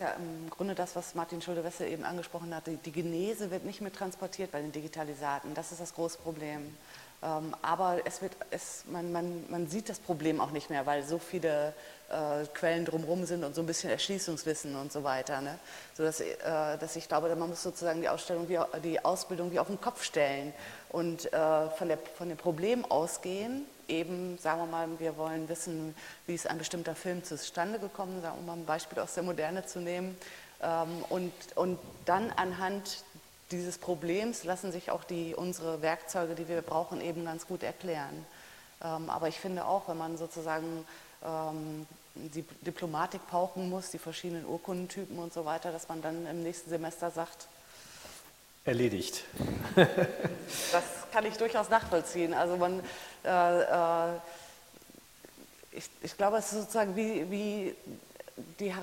Ja im Grunde das, was Martin Schulde-Wessel eben angesprochen hat. Die Genese wird nicht mehr transportiert bei den Digitalisaten. Das ist das große Problem. Ähm, aber es wird, es, man, man, man sieht das Problem auch nicht mehr, weil so viele äh, Quellen drumherum sind und so ein bisschen Erschließungswissen und so weiter. Ne? So äh, dass ich glaube, man muss sozusagen die Ausstellung, wie, die Ausbildung wie auf den Kopf stellen und äh, von, der, von dem Problem ausgehen. Eben, sagen wir mal, wir wollen wissen, wie ist ein bestimmter Film zustande gekommen, sagen wir mal ein Beispiel aus der Moderne zu nehmen. Ähm, und, und dann anhand dieses Problems lassen sich auch die, unsere Werkzeuge, die wir brauchen, eben ganz gut erklären. Ähm, aber ich finde auch, wenn man sozusagen ähm, die Diplomatik pauchen muss, die verschiedenen Urkundentypen und so weiter, dass man dann im nächsten Semester sagt,
erledigt.
das kann ich durchaus nachvollziehen. Also man, äh, äh, ich, ich, glaube, es ist sozusagen wie, wie die, äh,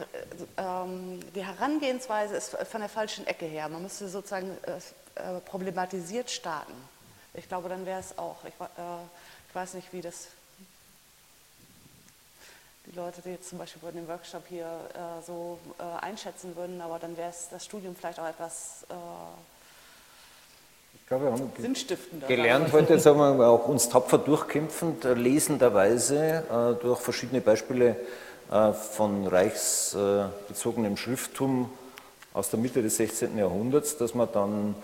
ähm, die, Herangehensweise ist von der falschen Ecke her. Man müsste sozusagen äh, äh problematisiert starten. Ich glaube, dann wäre es auch. Ich, äh, ich weiß nicht, wie das die Leute, die jetzt zum Beispiel bei dem Workshop hier äh, so äh, einschätzen würden, aber dann wäre es das Studium vielleicht auch etwas äh,
glaube, wir haben sinnstiftender. Gelernt heute, sagen wir auch uns tapfer durchkämpfend, äh, lesenderweise äh, durch verschiedene Beispiele äh, von reichsbezogenem Schrifttum aus der Mitte des 16. Jahrhunderts, dass man dann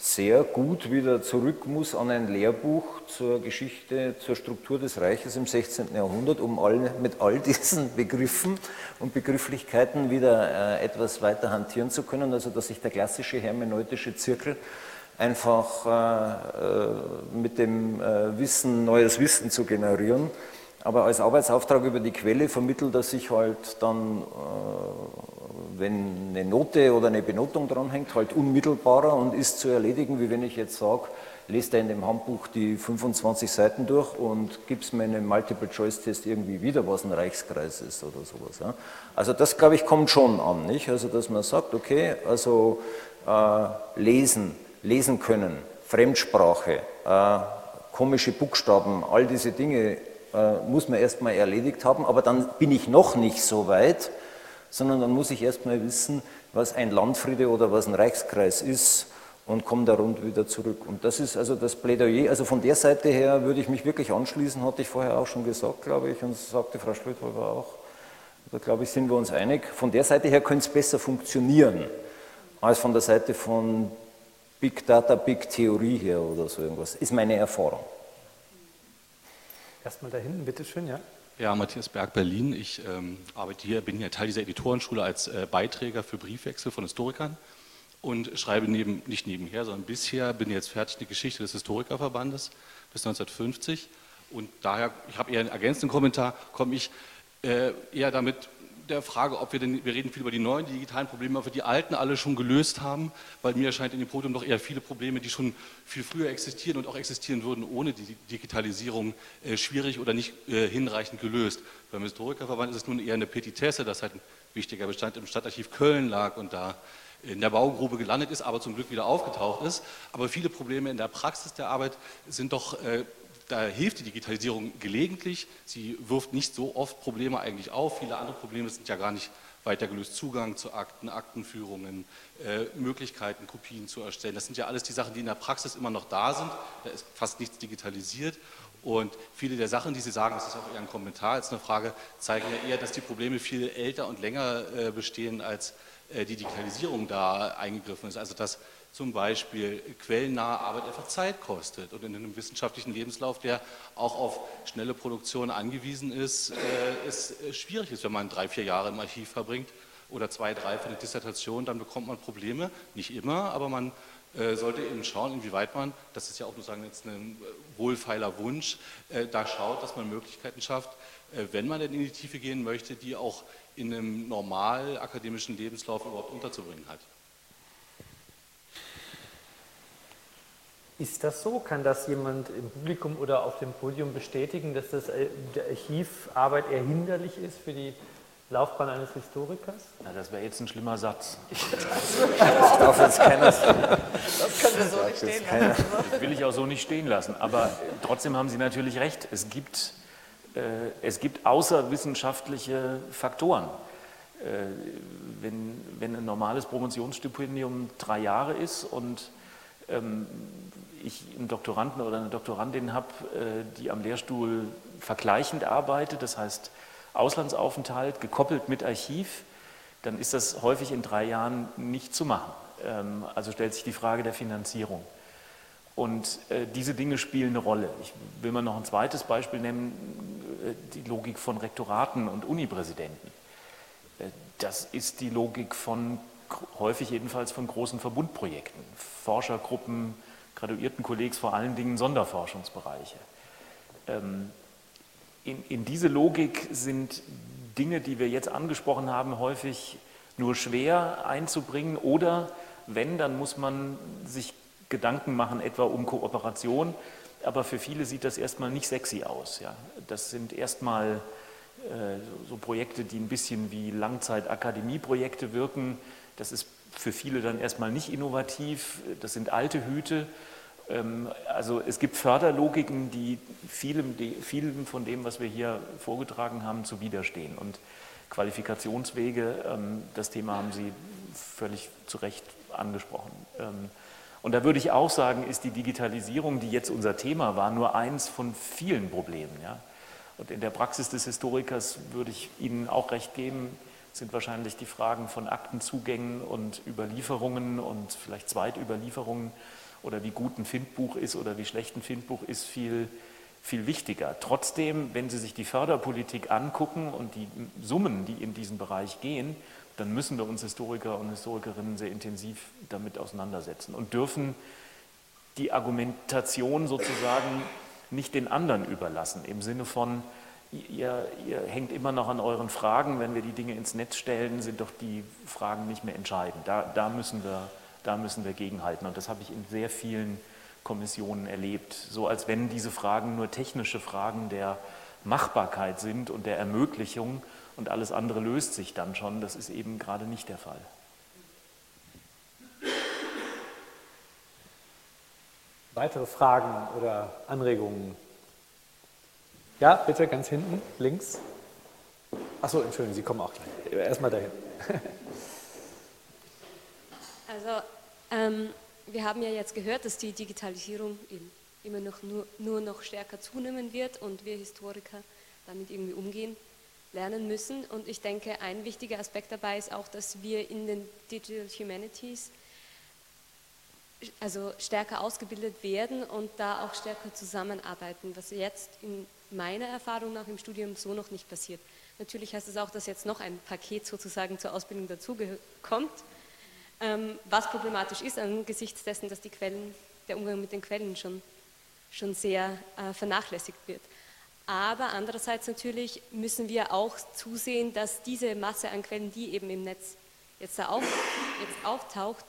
sehr gut wieder zurück muss an ein Lehrbuch zur Geschichte, zur Struktur des Reiches im 16. Jahrhundert, um all, mit all diesen Begriffen und Begrifflichkeiten wieder äh, etwas weiter hantieren zu können. Also dass sich der klassische hermeneutische Zirkel einfach äh, äh mit dem äh, Wissen, neues Wissen zu generieren, aber als Arbeitsauftrag über die Quelle vermittelt er sich halt dann wenn eine Note oder eine Benotung dranhängt, halt unmittelbarer und ist zu erledigen, wie wenn ich jetzt sage, lest da in dem Handbuch die 25 Seiten durch und gibst mir einen Multiple-Choice-Test irgendwie wieder, was ein Reichskreis ist oder sowas. Ja. Also das, glaube ich, kommt schon an, nicht? Also dass man sagt, okay, also äh, lesen, lesen können, Fremdsprache, äh, komische Buchstaben, all diese Dinge äh, muss man erstmal erledigt haben, aber dann bin ich noch nicht so weit, sondern dann muss ich erstmal wissen, was ein Landfriede oder was ein Reichskreis ist und komme da rund wieder zurück. Und das ist also das Plädoyer. Also von der Seite her würde ich mich wirklich anschließen, hatte ich vorher auch schon gesagt, glaube ich, und sagte Frau Schlötholber auch. Da glaube ich, sind wir uns einig. Von der Seite her könnte es besser funktionieren, als von der Seite von Big Data, Big Theorie her oder so irgendwas. Ist meine Erfahrung.
Erstmal da hinten, bitteschön, ja.
Ja, Matthias Berg, Berlin. Ich ähm, arbeite hier, bin hier Teil dieser Editorenschule als äh, Beiträger für Briefwechsel von Historikern und schreibe neben, nicht nebenher, sondern bisher bin jetzt fertig die Geschichte des Historikerverbandes bis 1950 und daher, ich habe eher einen ergänzenden Kommentar, komme ich äh, eher damit der Frage, ob wir denn, wir reden viel über die neuen digitalen Probleme, ob wir die alten alle schon gelöst haben, weil mir erscheint in dem Podium doch eher viele Probleme, die schon viel früher existieren und auch existieren würden ohne die Digitalisierung, äh, schwierig oder nicht äh, hinreichend gelöst. Beim Historikerverband ist es nun eher eine Petitesse, dass halt ein wichtiger Bestand im Stadtarchiv Köln lag und da in der Baugrube gelandet ist, aber zum Glück wieder aufgetaucht ist. Aber viele Probleme in der Praxis der Arbeit sind doch äh, da hilft die Digitalisierung gelegentlich. Sie wirft nicht so oft Probleme eigentlich auf. Viele andere Probleme sind ja gar nicht weiter gelöst. Zugang zu Akten, Aktenführungen, äh, Möglichkeiten, Kopien zu erstellen. Das sind ja alles die Sachen, die in der Praxis immer noch da sind. Da ist fast nichts digitalisiert. Und viele der Sachen, die Sie sagen, das ist auch eher ein Kommentar als eine Frage, zeigen ja eher, dass die Probleme viel älter und länger äh, bestehen, als äh, die Digitalisierung da eingegriffen ist. Also dass zum Beispiel quellennahe Arbeit einfach Zeit kostet und in einem wissenschaftlichen Lebenslauf, der auch auf schnelle Produktion angewiesen ist, äh, es schwierig ist, wenn man drei, vier Jahre im Archiv verbringt oder zwei, drei für eine Dissertation, dann bekommt man Probleme, nicht immer, aber man äh, sollte eben schauen, inwieweit man, das ist ja auch nur sagen jetzt ein wohlfeiler Wunsch, äh, da schaut, dass man Möglichkeiten schafft, äh, wenn man denn in die Tiefe gehen möchte, die auch in einem normal akademischen Lebenslauf überhaupt unterzubringen hat.
Ist das so? Kann das jemand im Publikum oder auf dem Podium bestätigen, dass das äh, der Archivarbeit eher hinderlich ist für die Laufbahn eines Historikers?
Na, das wäre jetzt ein schlimmer Satz.
ich darf jetzt keines.
Das könnte so nicht stehen lassen.
Das will ich auch so nicht stehen lassen. Aber trotzdem haben Sie natürlich recht. Es gibt, äh, es gibt außerwissenschaftliche Faktoren. Äh, wenn, wenn ein normales Promotionsstipendium drei Jahre ist und ähm, ich einen Doktoranden oder eine Doktorandin habe, äh, die am Lehrstuhl vergleichend arbeitet, das heißt Auslandsaufenthalt gekoppelt mit Archiv, dann ist das häufig in drei Jahren nicht zu machen. Ähm, also stellt sich die Frage der Finanzierung. Und äh, diese Dinge spielen eine Rolle. Ich will mal noch ein zweites Beispiel nennen, äh, die Logik von Rektoraten und Unipräsidenten. Das ist die Logik von, häufig jedenfalls von großen Verbundprojekten, Forschergruppen, Graduiertenkollegs vor allen Dingen Sonderforschungsbereiche. Ähm, in, in diese Logik sind Dinge, die wir jetzt angesprochen haben, häufig nur schwer einzubringen oder wenn, dann muss man sich Gedanken machen, etwa um Kooperation. Aber für viele sieht das erstmal nicht sexy aus. Ja. Das sind erstmal äh, so Projekte, die ein bisschen wie Langzeitakademieprojekte wirken. Das ist für viele dann erstmal nicht innovativ. Das sind alte Hüte ähm, also es gibt Förderlogiken, die vielem, vielem von dem, was wir hier vorgetragen haben, zu widerstehen. Und Qualifikationswege, ähm, das Thema haben Sie völlig zu Recht angesprochen. Ähm, und da würde ich auch sagen, ist die Digitalisierung, die jetzt unser Thema war, nur eins von vielen Problemen. Und in der Praxis des Historikers würde ich Ihnen auch recht geben, sind wahrscheinlich die Fragen von Aktenzugängen und Überlieferungen und vielleicht Zweitüberlieferungen oder wie gut ein Findbuch ist oder wie schlecht ein Findbuch ist, viel, viel wichtiger. Trotzdem, wenn Sie sich die Förderpolitik angucken und die Summen, die in diesen Bereich gehen, dann müssen wir uns Historiker und Historikerinnen sehr intensiv damit auseinandersetzen und dürfen die Argumentation sozusagen nicht den anderen überlassen, im Sinne von, ihr, ihr, hängt immer noch an euren Fragen, wenn wir die Dinge ins Netz stellen, sind doch die Fragen nicht mehr entscheidend. Da, da müssen wir da müssen wir gegenhalten. Und das habe ich in sehr vielen Kommissionen erlebt. So als wenn diese Fragen nur technische Fragen der Machbarkeit sind und der Ermöglichung und alles andere löst sich dann schon. Das ist eben gerade nicht der Fall.
Weitere Fragen oder Anregungen? Ja, bitte ganz hinten, links. Achso, Entschuldigung, Sie kommen auch gleich. Erstmal dahin.
Also ähm, wir haben ja jetzt gehört, dass die Digitalisierung immer noch nur, nur noch stärker zunehmen wird und wir Historiker damit irgendwie umgehen lernen müssen. Und ich denke, ein wichtiger Aspekt dabei ist auch, dass wir in den Digital Humanities also stärker ausgebildet werden und da auch stärker zusammenarbeiten, was jetzt in meiner Erfahrung nach im Studium so noch nicht passiert. Natürlich heißt es auch, dass jetzt noch ein Paket sozusagen zur Ausbildung dazukommt ähm, was problematisch ist angesichts dessen, dass die Quellen, der Umgang mit den Quellen schon, schon sehr äh, vernachlässigt wird. Aber andererseits natürlich müssen wir auch zusehen, dass diese Masse an Quellen, die eben im Netz jetzt, da auf, jetzt auftaucht,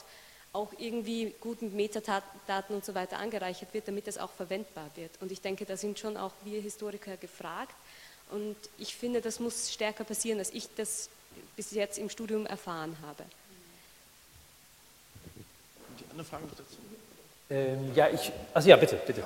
auch irgendwie gut mit Metadaten und so weiter angereichert wird, damit es auch verwendbar wird. Und ich denke, da sind schon auch wir Historiker gefragt. Und ich finde, das muss stärker passieren, als ich das bis jetzt im Studium erfahren habe.
Die andere Frage noch dazu?
Ähm, ja, ich, also ja, bitte, bitte.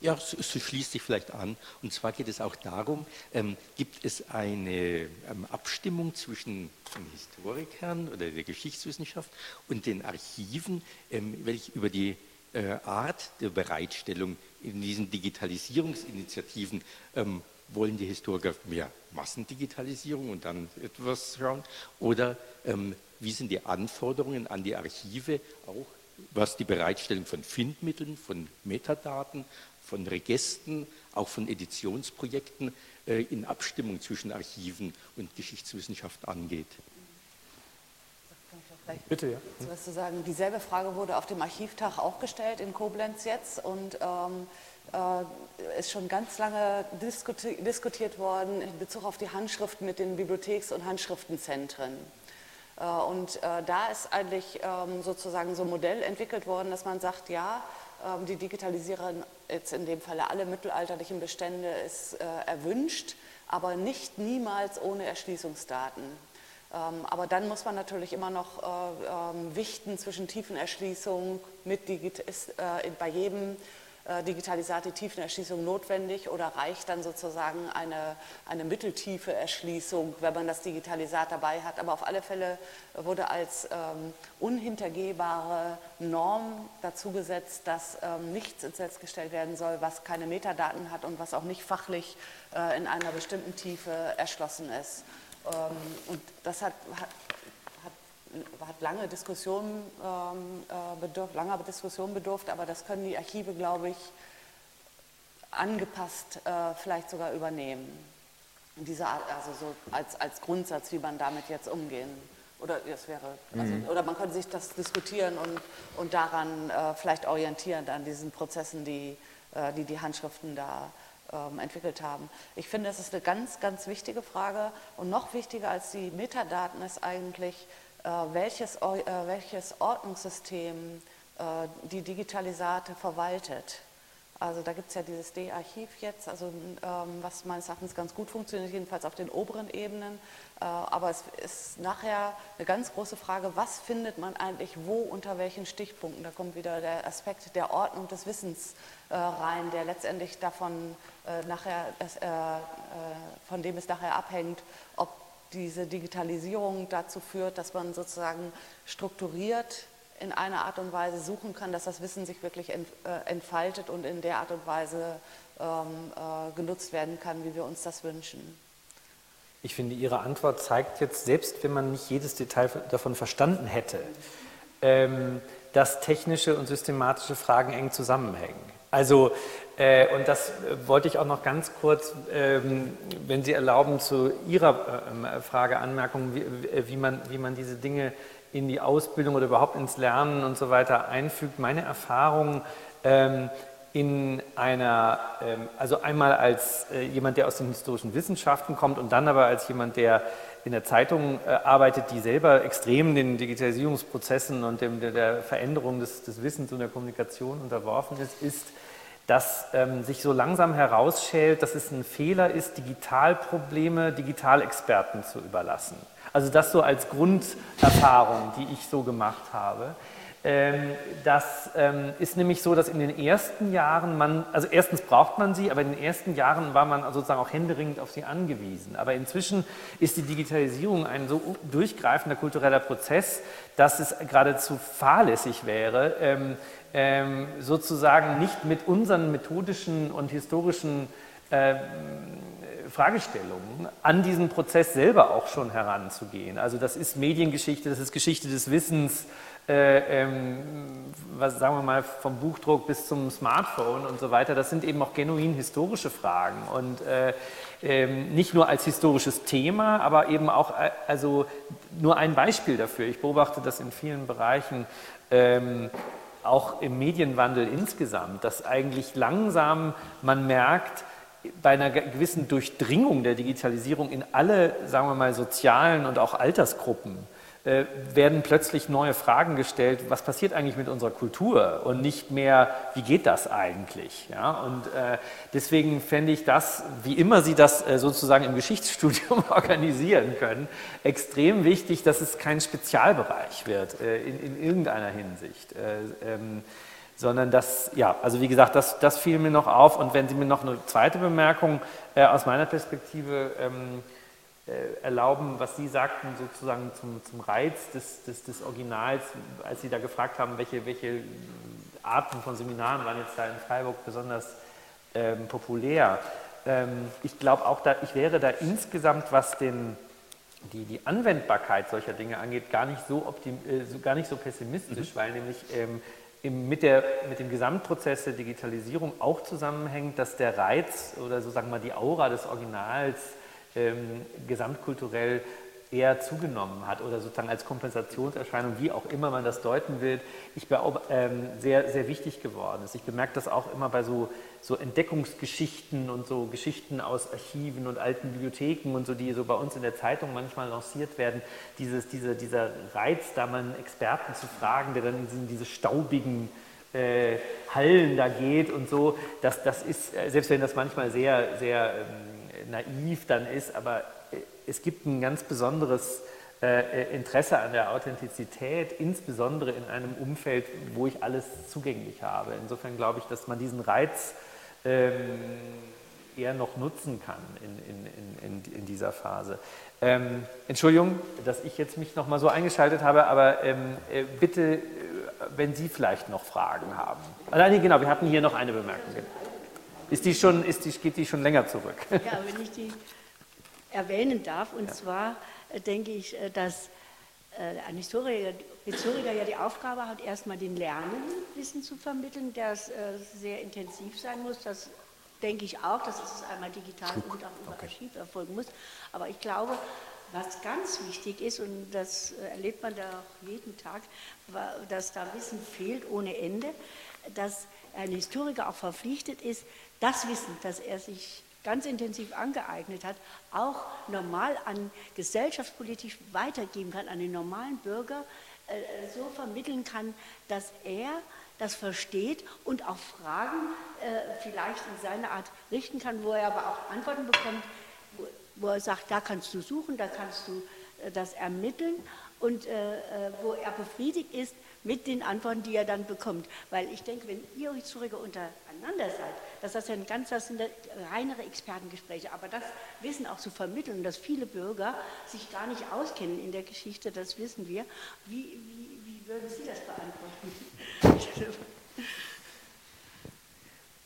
Ja, so, so, schließt sich vielleicht an. Und zwar geht es auch darum, ähm, gibt es eine ähm, Abstimmung zwischen den Historikern oder der Geschichtswissenschaft und den Archiven, ähm, welche über die äh, Art der Bereitstellung in diesen Digitalisierungsinitiativen ähm, wollen die Historiker mehr Massendigitalisierung und dann etwas schauen? Oder ähm, wie sind die Anforderungen an die Archive auch was die Bereitstellung von Findmitteln, von Metadaten, von Regesten, auch von Editionsprojekten äh, in Abstimmung zwischen Archiven und Geschichtswissenschaft angeht.
Bitte, ja. So was zu sagen. Dieselbe Frage wurde auf dem Archivtag auch gestellt in Koblenz jetzt und ähm, äh, ist schon ganz lange diskuti diskutiert worden in Bezug auf die Handschriften mit den Bibliotheks- und Handschriftenzentren. Äh, und äh, da ist eigentlich ähm, sozusagen so ein Modell entwickelt worden, dass man sagt, ja, ähm, die digitalisieren jetzt in dem Falle alle mittelalterlichen Bestände ist äh, erwünscht, aber nicht niemals ohne Erschließungsdaten. Ähm, aber dann muss man natürlich immer noch wichten zwischen Tiefenerschließung mit Digit ist bei jedem äh, Digitalisat die Tiefenerschließung notwendig oder reicht dann sozusagen eine, eine mitteltiefe Erschließung, wenn man das Digitalisat dabei hat. Aber auf alle Fälle wurde als ähm, unhintergehbare Norm dazu gesetzt, dass ähm, nichts ins Netz gestellt werden soll, was keine Metadaten hat und was auch nicht fachlich äh, in einer bestimmten Tiefe erschlossen ist. Ähm, und das hat, hat hat lange Diskussionen ähm, äh, bedurft, langer Diskussion bedurft, aber das können die Archive, glaube ich, angepasst äh, vielleicht sogar übernehmen. Diese Art, also so als, als Grundsatz, wie man damit jetzt umgehen. Oder das wäre, also, mhm. oder man könnte sich das diskutieren und, und daran äh, vielleicht orientieren, an diesen Prozessen, die äh, die, die Handschriften da ähm, entwickelt haben. Ich finde, das ist eine ganz, ganz wichtige Frage und noch wichtiger als die Metadaten ist eigentlich, welches, äh, welches Ordnungssystem äh, die Digitalisate verwaltet. Also da gibt es ja dieses D-Archiv jetzt, also ähm, was meines Erachtens ganz gut funktioniert, jedenfalls auf den oberen Ebenen. aber es ist nachher eine ganz große Frage, was findet man eigentlich wo, unter welchen Stichpunkten. Da kommt wieder der Aspekt der Ordnung des Wissens rein, der letztendlich davon nachher, von dem es nachher abhängt, ob diese Digitalisierung dazu führt, dass man sozusagen strukturiert in einer Art und Weise suchen kann, dass das Wissen sich wirklich äh, entfaltet und in der Art und Weise ähm, äh, genutzt werden kann, wie wir uns das wünschen.
Ich finde, Ihre Antwort zeigt jetzt, selbst wenn man nicht jedes Detail davon verstanden hätte, ähm, dass technische und systematische Fragen eng zusammenhängen. Also äh, und das äh, wollte ich auch noch ganz kurz, ähm, wenn Sie erlauben, zu Ihrer äh, Frage, Anmerkung, wie, wie, man, wie man diese Dinge in die Ausbildung oder überhaupt ins Lernen und so weiter einfügt. Meine Erfahrung ähm, in einer, ähm, also einmal als äh, jemand, der aus den historischen Wissenschaften kommt und dann aber als jemand, der in der Zeitung äh, arbeitet, die selber extrem den Digitalisierungsprozessen und dem, der, der Veränderung des, des Wissens und der Kommunikation unterworfen ist, ist, dass ähm, sich so langsam herausschält, dass es ein Fehler ist, Digitalprobleme Digitalexperten zu überlassen. Also das so als Grunderfahrung, die ich so gemacht habe. Ähm, das ähm, ist nämlich so, dass in den ersten Jahren man, also erstens braucht man sie, aber in den ersten Jahren war man sozusagen auch händeringend auf sie angewiesen. Aber inzwischen ist die Digitalisierung ein so durchgreifender kultureller Prozess, dass es geradezu fahrlässig wäre, ähm, sozusagen nicht mit unseren methodischen und historischen Fragestellungen an diesen Prozess selber auch schon heranzugehen. Also das ist Mediengeschichte, das ist Geschichte des Wissens, äh, ähm, was sagen wir mal vom Buchdruck bis zum Smartphone und so weiter. Das sind eben auch genuin historische Fragen und äh, äh, nicht nur als historisches Thema, aber eben auch äh, also nur ein Beispiel dafür. Ich beobachte das in vielen Bereichen. Ähm, auch im Medienwandel insgesamt, dass eigentlich langsam man merkt, bei einer gewissen Durchdringung der Digitalisierung in alle, sagen wir mal, sozialen und auch Altersgruppen werden plötzlich neue Fragen gestellt, was passiert eigentlich mit unserer Kultur und nicht mehr, wie geht das eigentlich? Ja, und äh, deswegen fände ich das, wie immer Sie das äh, sozusagen im Geschichtsstudium organisieren können, extrem wichtig, dass es kein Spezialbereich wird äh, in, in, irgendeiner Hinsicht. Äh, ähm, sondern das, ja, also wie gesagt, das, das fiel mir noch auf. Und wenn Sie mir noch eine zweite Bemerkung äh, aus meiner Perspektive ähm, äh, erlauben, was Sie sagten, sozusagen zum, zum Reiz des, des, des, Originals, als Sie da gefragt haben, welche, welche Arten von Seminaren waren jetzt da in Freiburg besonders ähm, populär. Ähm, ich glaube auch, da, ich wäre da insgesamt, was den, die, die Anwendbarkeit solcher Dinge angeht, gar nicht so, optim, äh, so, gar nicht so pessimistisch, mhm. weil nämlich ähm, im, mit, der, mit dem Gesamtprozess der Digitalisierung auch zusammenhängt, dass der Reiz oder so sagen wir mal die Aura des Originals ähm, gesamtkulturell eher zugenommen hat oder sozusagen als Kompensationserscheinung, wie auch immer man das deuten will, ich glaube, ähm, sehr, sehr wichtig geworden ist. Ich bemerke das auch immer bei so, so Entdeckungsgeschichten und so Geschichten aus Archiven und alten Bibliotheken und so, die so bei uns in der Zeitung manchmal lanciert werden. Dieses, diese, dieser Reiz, da mal einen Experten zu fragen, der dann in diese staubigen äh, Hallen da geht und so, das, das ist, äh, selbst wenn das manchmal sehr, sehr ähm, naiv dann ist, aber äh, es gibt ein ganz besonderes äh, äh, Interesse an der Authentizität, insbesondere in einem Umfeld, wo ich alles zugänglich habe. Insofern glaube ich, dass man diesen Reiz ähm, eher noch nutzen kann in, in, in, in dieser Phase. Ähm, Entschuldigung, dass ich jetzt mich noch mal so eingeschaltet habe, aber ähm, äh, bitte, wenn Sie vielleicht noch Fragen haben. Ah, nee, genau, wir hatten hier noch eine Bemerkung. Ist die schon, ist die, geht die schon länger zurück?
Ja, wenn ich die erwähnen darf, und ja. zwar äh, denke ich, äh, dass äh, ein Historiker, Historiker ja die Aufgabe hat, erstmal den Lernenden Wissen zu vermitteln, das sehr intensiv sein muss. Das denke ich auch, dass es einmal digital und auch über okay. Archiv erfolgen muss. Aber ich glaube, was ganz wichtig ist, und das erlebt man da auch jeden Tag, dass da Wissen fehlt ohne Ende, dass ein Historiker auch verpflichtet ist, das Wissen, das er sich ganz intensiv angeeignet hat, auch normal an gesellschaftspolitisch weitergeben kann, an den normalen Bürger äh, so vermitteln kann, dass er das versteht und auch Fragen äh, vielleicht in seiner Art richten kann, wo er aber auch Antworten bekommt, wo, wo er sagt, da kannst du suchen, da kannst du äh, das ermitteln und äh, äh, wo er befriedigt ist mit den Antworten, die er dann bekommt. Weil ich denke, wenn ihr Historiker untereinander seid, dass das ja ein ganz, das sind reinere Expertengespräche, aber das Wissen auch zu vermitteln, dass viele Bürger sich gar nicht auskennen in der Geschichte, das wissen wir. Wie, wie, wie würden Sie das beantworten?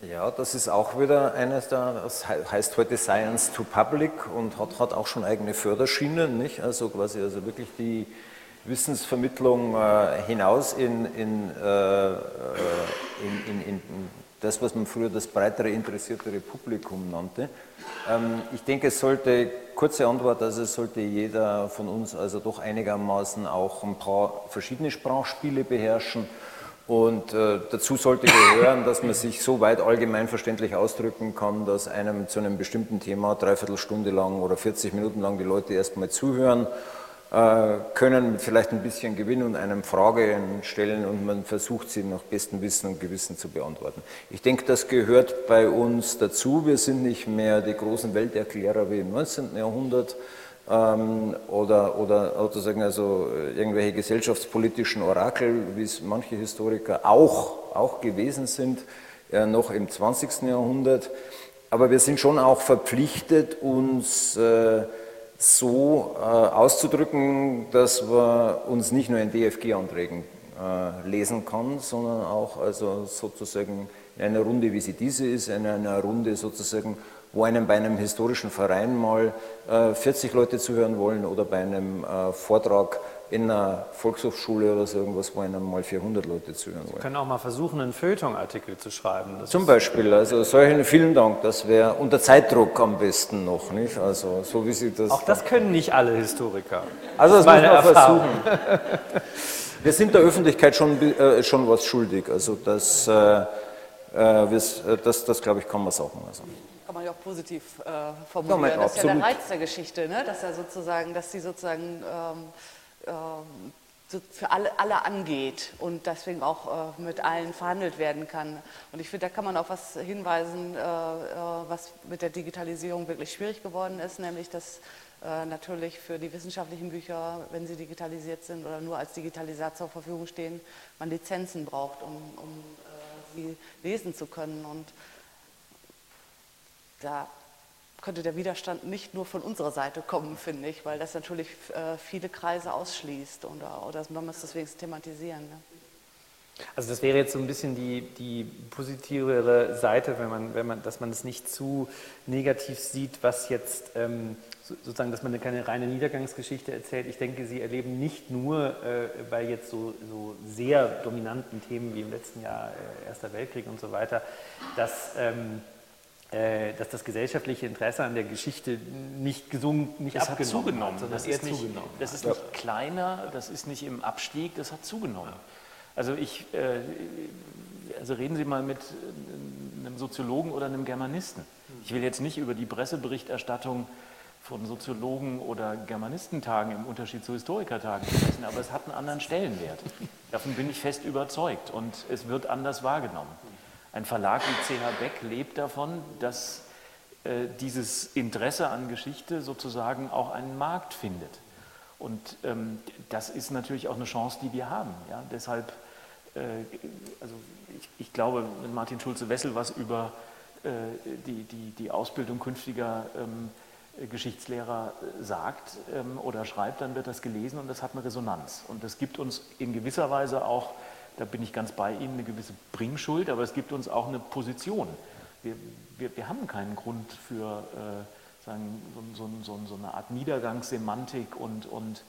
Ja, das ist auch wieder eines der, das heißt heute Science to Public und hat, hat auch schon eigene Förderschienen, nicht? Also quasi also wirklich die Wissensvermittlung äh, hinaus in, in, äh, in, in, das, was man früher das breitere, interessiertere Publikum nannte. Ähm, ich denke, es sollte, kurze Antwort, also es sollte jeder von uns also doch einigermaßen auch ein paar verschiedene Sprachspiele beherrschen und äh, dazu sollte gehören, dass man sich so weit allgemeinverständlich ausdrücken kann, dass einem zu einem bestimmten Thema dreiviertel Stunde lang oder 40 Minuten lang die Leute erstmal zuhören äh, können, mit vielleicht ein bisschen Gewinn und einem Fragen stellen und man versucht sie nach bestem Wissen und Gewissen zu beantworten. Ich denke, das gehört bei uns dazu. Wir sind nicht mehr die großen Welterklärer wie im 19. Jahrhundert ähm, oder, oder sozusagen also äh, irgendwelche gesellschaftspolitischen Orakel, wie es manche Historiker auch, auch gewesen sind, äh, noch im 20. Jahrhundert. Aber wir sind schon auch verpflichtet, uns äh, so äh, auszudrücken, dass man uns nicht nur in DFG-Anträgen äh, lesen kann, sondern auch also sozusagen in einer Runde, wie sie diese ist, in einer Runde sozusagen, wo einem bei einem historischen Verein mal äh, 40 Leute zuhören wollen oder bei einem äh, Vortrag in einer Volkshochschule oder so irgendwas, wo einem mal 400 Leute zuhören wollen.
Sie können auch mal versuchen, einen Feuilleton-Artikel zu schreiben.
Das Zum Beispiel, also solchen vielen Dank, das wäre unter Zeitdruck am besten noch, nicht? Also so wie Sie das...
Auch das können nicht alle Historiker.
Also das, das muss man versuchen. Wir sind der Öffentlichkeit schon, äh, schon was schuldig, also das, äh, äh das, das, das glaube ich, kann man sagen. Also.
kann man ja auch positiv äh, formulieren. Ja, das ist ja der Reiz der Geschichte, ne? dass er sozusagen, dass sie sozusagen ähm, für alle, alle angeht und deswegen auch äh, mit allen verhandelt werden kann. Und ich finde, da kann man auf was hinweisen, äh, äh, was mit der Digitalisierung wirklich schwierig geworden ist, nämlich dass äh, natürlich für die wissenschaftlichen Bücher, wenn sie digitalisiert sind oder nur als Digitalisat zur Verfügung stehen, man Lizenzen braucht, um, um äh, sie lesen zu können. Und da könnte der Widerstand nicht nur von unserer Seite kommen, finde ich, weil das natürlich äh, viele Kreise ausschließt oder, oder man muss deswegen thematisieren. Ne?
Also das wäre jetzt so ein bisschen die, die positivere Seite, wenn man, wenn man, dass man es nicht zu negativ sieht, was jetzt ähm, sozusagen, dass man keine reine Niedergangsgeschichte erzählt. Ich denke, Sie erleben nicht nur äh, bei jetzt so, so, sehr dominanten Themen wie im letzten Jahr äh, Erster Weltkrieg und so weiter, dass ähm, äh, dass das gesellschaftliche Interesse an der Geschichte nicht gesunken, nicht
das
abgenommen
hat zugenommen.
Hat,
das, ist nicht, zugenommen. das ist nicht kleiner, das ist nicht im Abstieg, das hat zugenommen. Also ich, äh, also reden Sie mal mit einem Soziologen oder einem Germanisten. Ich will jetzt nicht über die Presseberichterstattung von Soziologen oder Germanistentagen im Unterschied zu Historikertagen sprechen, aber es hat einen anderen Stellenwert. Davon bin ich fest überzeugt und es wird anders wahrgenommen. Ein Verlag wie CH Beck lebt davon, dass äh, dieses Interesse an Geschichte sozusagen auch einen Markt findet. Und ähm, das ist natürlich auch eine Chance, die wir haben. Ja? Deshalb, äh, also ich, ich, glaube, wenn Martin Schulze-Wessel was über äh, die, die, die Ausbildung künftiger ähm, Geschichtslehrer äh, sagt ähm, oder schreibt, dann wird das gelesen und das hat eine Resonanz. Und das gibt uns in gewisser Weise auch da bin ich ganz bei Ihnen, eine gewisse Bringschuld, aber es gibt uns auch eine Position. Wir, wir, wir haben keinen Grund für äh, sagen, so, so, so, eine Art Niedergangssemantik und, und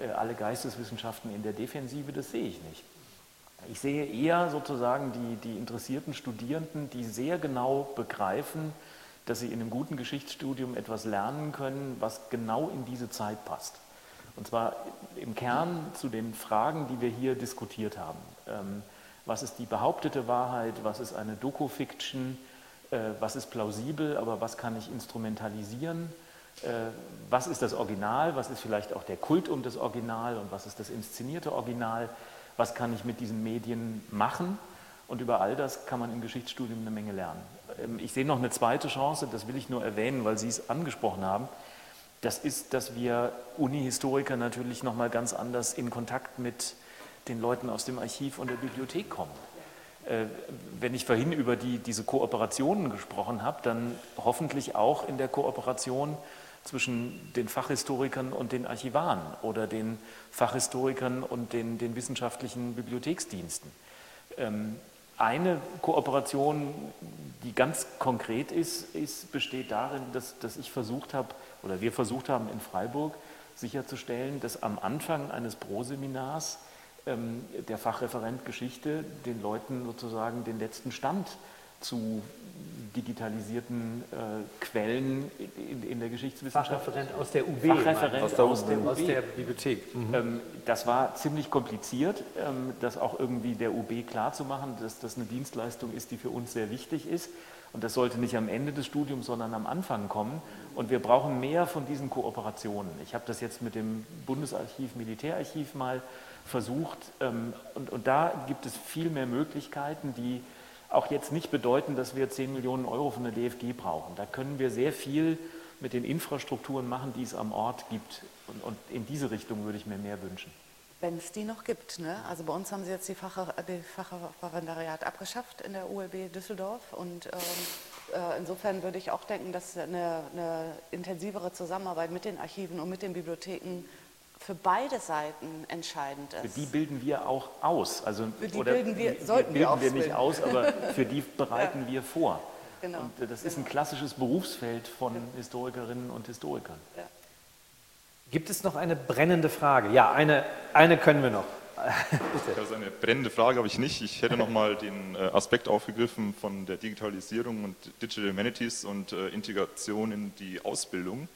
äh, alle Geisteswissenschaften in der Defensive, das sehe ich nicht. Ich sehe eher sozusagen die, die interessierten Studierenden, die sehr genau begreifen, dass sie in einem guten Geschichtsstudium etwas lernen können, was genau in diese Zeit passt. Und zwar im Kern zu den Fragen, die wir hier diskutiert haben. Ähm, was ist die behauptete Wahrheit? Was ist eine Doku-Fiction? Äh, was ist plausibel, aber was kann ich instrumentalisieren? Äh, was ist das Original? Was ist vielleicht auch der Kult um das Original? Und was ist das inszenierte Original? Was kann ich mit diesen Medien machen? Und über all das kann man im Geschichtsstudium eine Menge lernen. Ähm, ich sehe noch eine zweite Chance, das will ich nur erwähnen, weil Sie es angesprochen haben das ist, dass wir Uni-Historiker natürlich nochmal ganz anders in Kontakt mit den Leuten aus dem Archiv und der Bibliothek kommen. Äh, wenn ich vorhin über die, diese Kooperationen gesprochen habe, dann hoffentlich auch in der Kooperation zwischen den Fachhistorikern und den Archivaren oder den Fachhistorikern und den, den wissenschaftlichen Bibliotheksdiensten. Ähm, eine Kooperation, die ganz konkret ist, ist besteht darin, dass, dass ich versucht habe, oder wir versucht haben in Freiburg sicherzustellen, dass am Anfang eines Pro-Seminars der Fachreferent Geschichte den Leuten sozusagen den letzten Stand zu digitalisierten äh, Quellen in, in, der Geschichtswissenschaft.
Fachreferent aus der UB.
Fachreferent aus der, aus der,
aus der Bibliothek.
Mhm. Ähm, das war ziemlich kompliziert, ähm, das auch irgendwie der UB klarzumachen, dass das eine Dienstleistung ist, die für uns sehr wichtig ist. Und das sollte nicht am Ende des Studiums, sondern am Anfang kommen. Und wir brauchen mehr von diesen Kooperationen. Ich habe das jetzt mit dem Bundesarchiv, Militärarchiv mal versucht. Ähm, und, und da gibt es viel mehr Möglichkeiten, die auch jetzt nicht bedeuten, dass wir 10 Millionen Euro von der DFG brauchen. Da können wir sehr viel mit den Infrastrukturen machen, die es am Ort gibt. Und, und in diese Richtung würde ich mir mehr wünschen.
Wenn es die noch gibt. Ne? Also bei uns haben sie jetzt die, Fach, Fachreferendariat abgeschafft in der ULB Düsseldorf. Und ähm, äh, insofern würde ich auch denken, dass eine, eine intensivere Zusammenarbeit mit den Archiven und mit den Bibliotheken für beide Seiten entscheidend ist.
Für die bilden wir auch aus. Also,
für die oder bilden wir, sollten
bilden wir, wir nicht aus, aber für die bereiten ja. wir vor.
Genau.
Und das ist
genau.
ein klassisches Berufsfeld von Historikerinnen und Historikern. Ja.
Gibt es noch eine brennende Frage? Ja, eine, eine können wir noch.
also eine brennende Frage habe ich nicht. Ich hätte noch mal den äh, Aspekt aufgegriffen von der Digitalisierung und Digital Humanities und äh, Integration in die Ausbildung.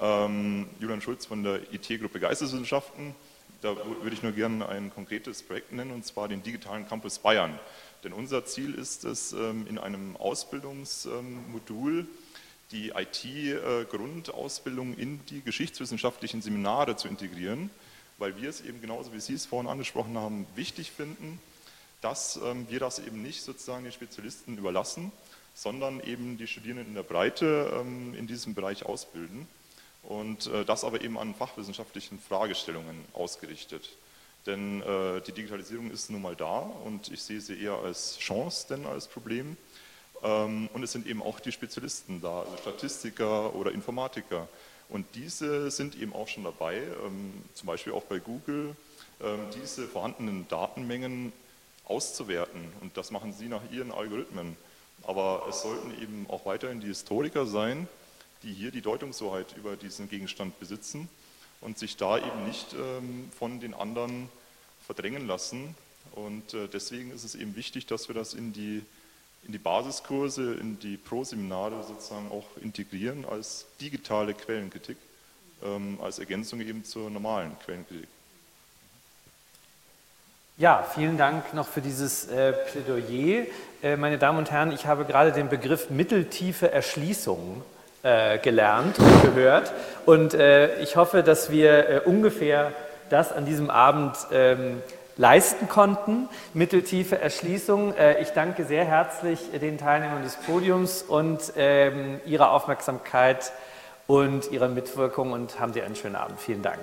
Ähm, Julian Schulz von der IT-Gruppe Geisteswissenschaften. Da würde ich nur gerne ein konkretes Projekt nennen, und zwar den digitalen Campus Bayern. Denn unser Ziel ist es, ähm, in einem Ausbildungsmodul die IT-Grundausbildung in die geschichtswissenschaftlichen Seminare zu integrieren, weil wir es eben genauso wie Sie es vorhin angesprochen haben, wichtig finden, dass ähm, wir das eben nicht sozusagen den Spezialisten überlassen, sondern eben die Studierenden in der Breite ähm, in diesem Bereich ausbilden und äh, das aber eben an fachwissenschaftlichen Fragestellungen ausgerichtet. Denn äh, die Digitalisierung ist nun mal da und ich sehe sie eher als Chance denn als Problem. Ähm, und es sind eben auch die Spezialisten da, also Statistiker oder Informatiker. Und diese sind eben auch schon dabei, ähm, zum Beispiel auch bei Google, ähm, diese vorhandenen Datenmengen auszuwerten. Und das machen sie nach ihren Algorithmen. Aber es sollten eben auch weiterhin die Historiker sein, die hier die Deutungshoheit über diesen Gegenstand besitzen und sich da eben nicht ähm, von den anderen verdrängen lassen. Und äh, deswegen ist es eben wichtig, dass wir das in die, in die Basiskurse, in die Pro-Seminare sozusagen auch integrieren als digitale Quellenkritik, ähm, als Ergänzung eben zur normalen Quellenkritik.
Ja, vielen Dank noch für dieses äh, Plädoyer. Äh, meine Damen und Herren, ich habe gerade den Begriff mitteltiefe Erschließung äh, gelernt und gehört. Und äh, ich hoffe, dass wir äh, ungefähr das an diesem Abend ähm, leisten konnten. Mitteltiefe Erschließung. Äh, ich danke sehr herzlich den Teilnehmern des Podiums und ähm, ihrer Aufmerksamkeit und ihrer Mitwirkung und haben Sie einen schönen Abend. Vielen Dank.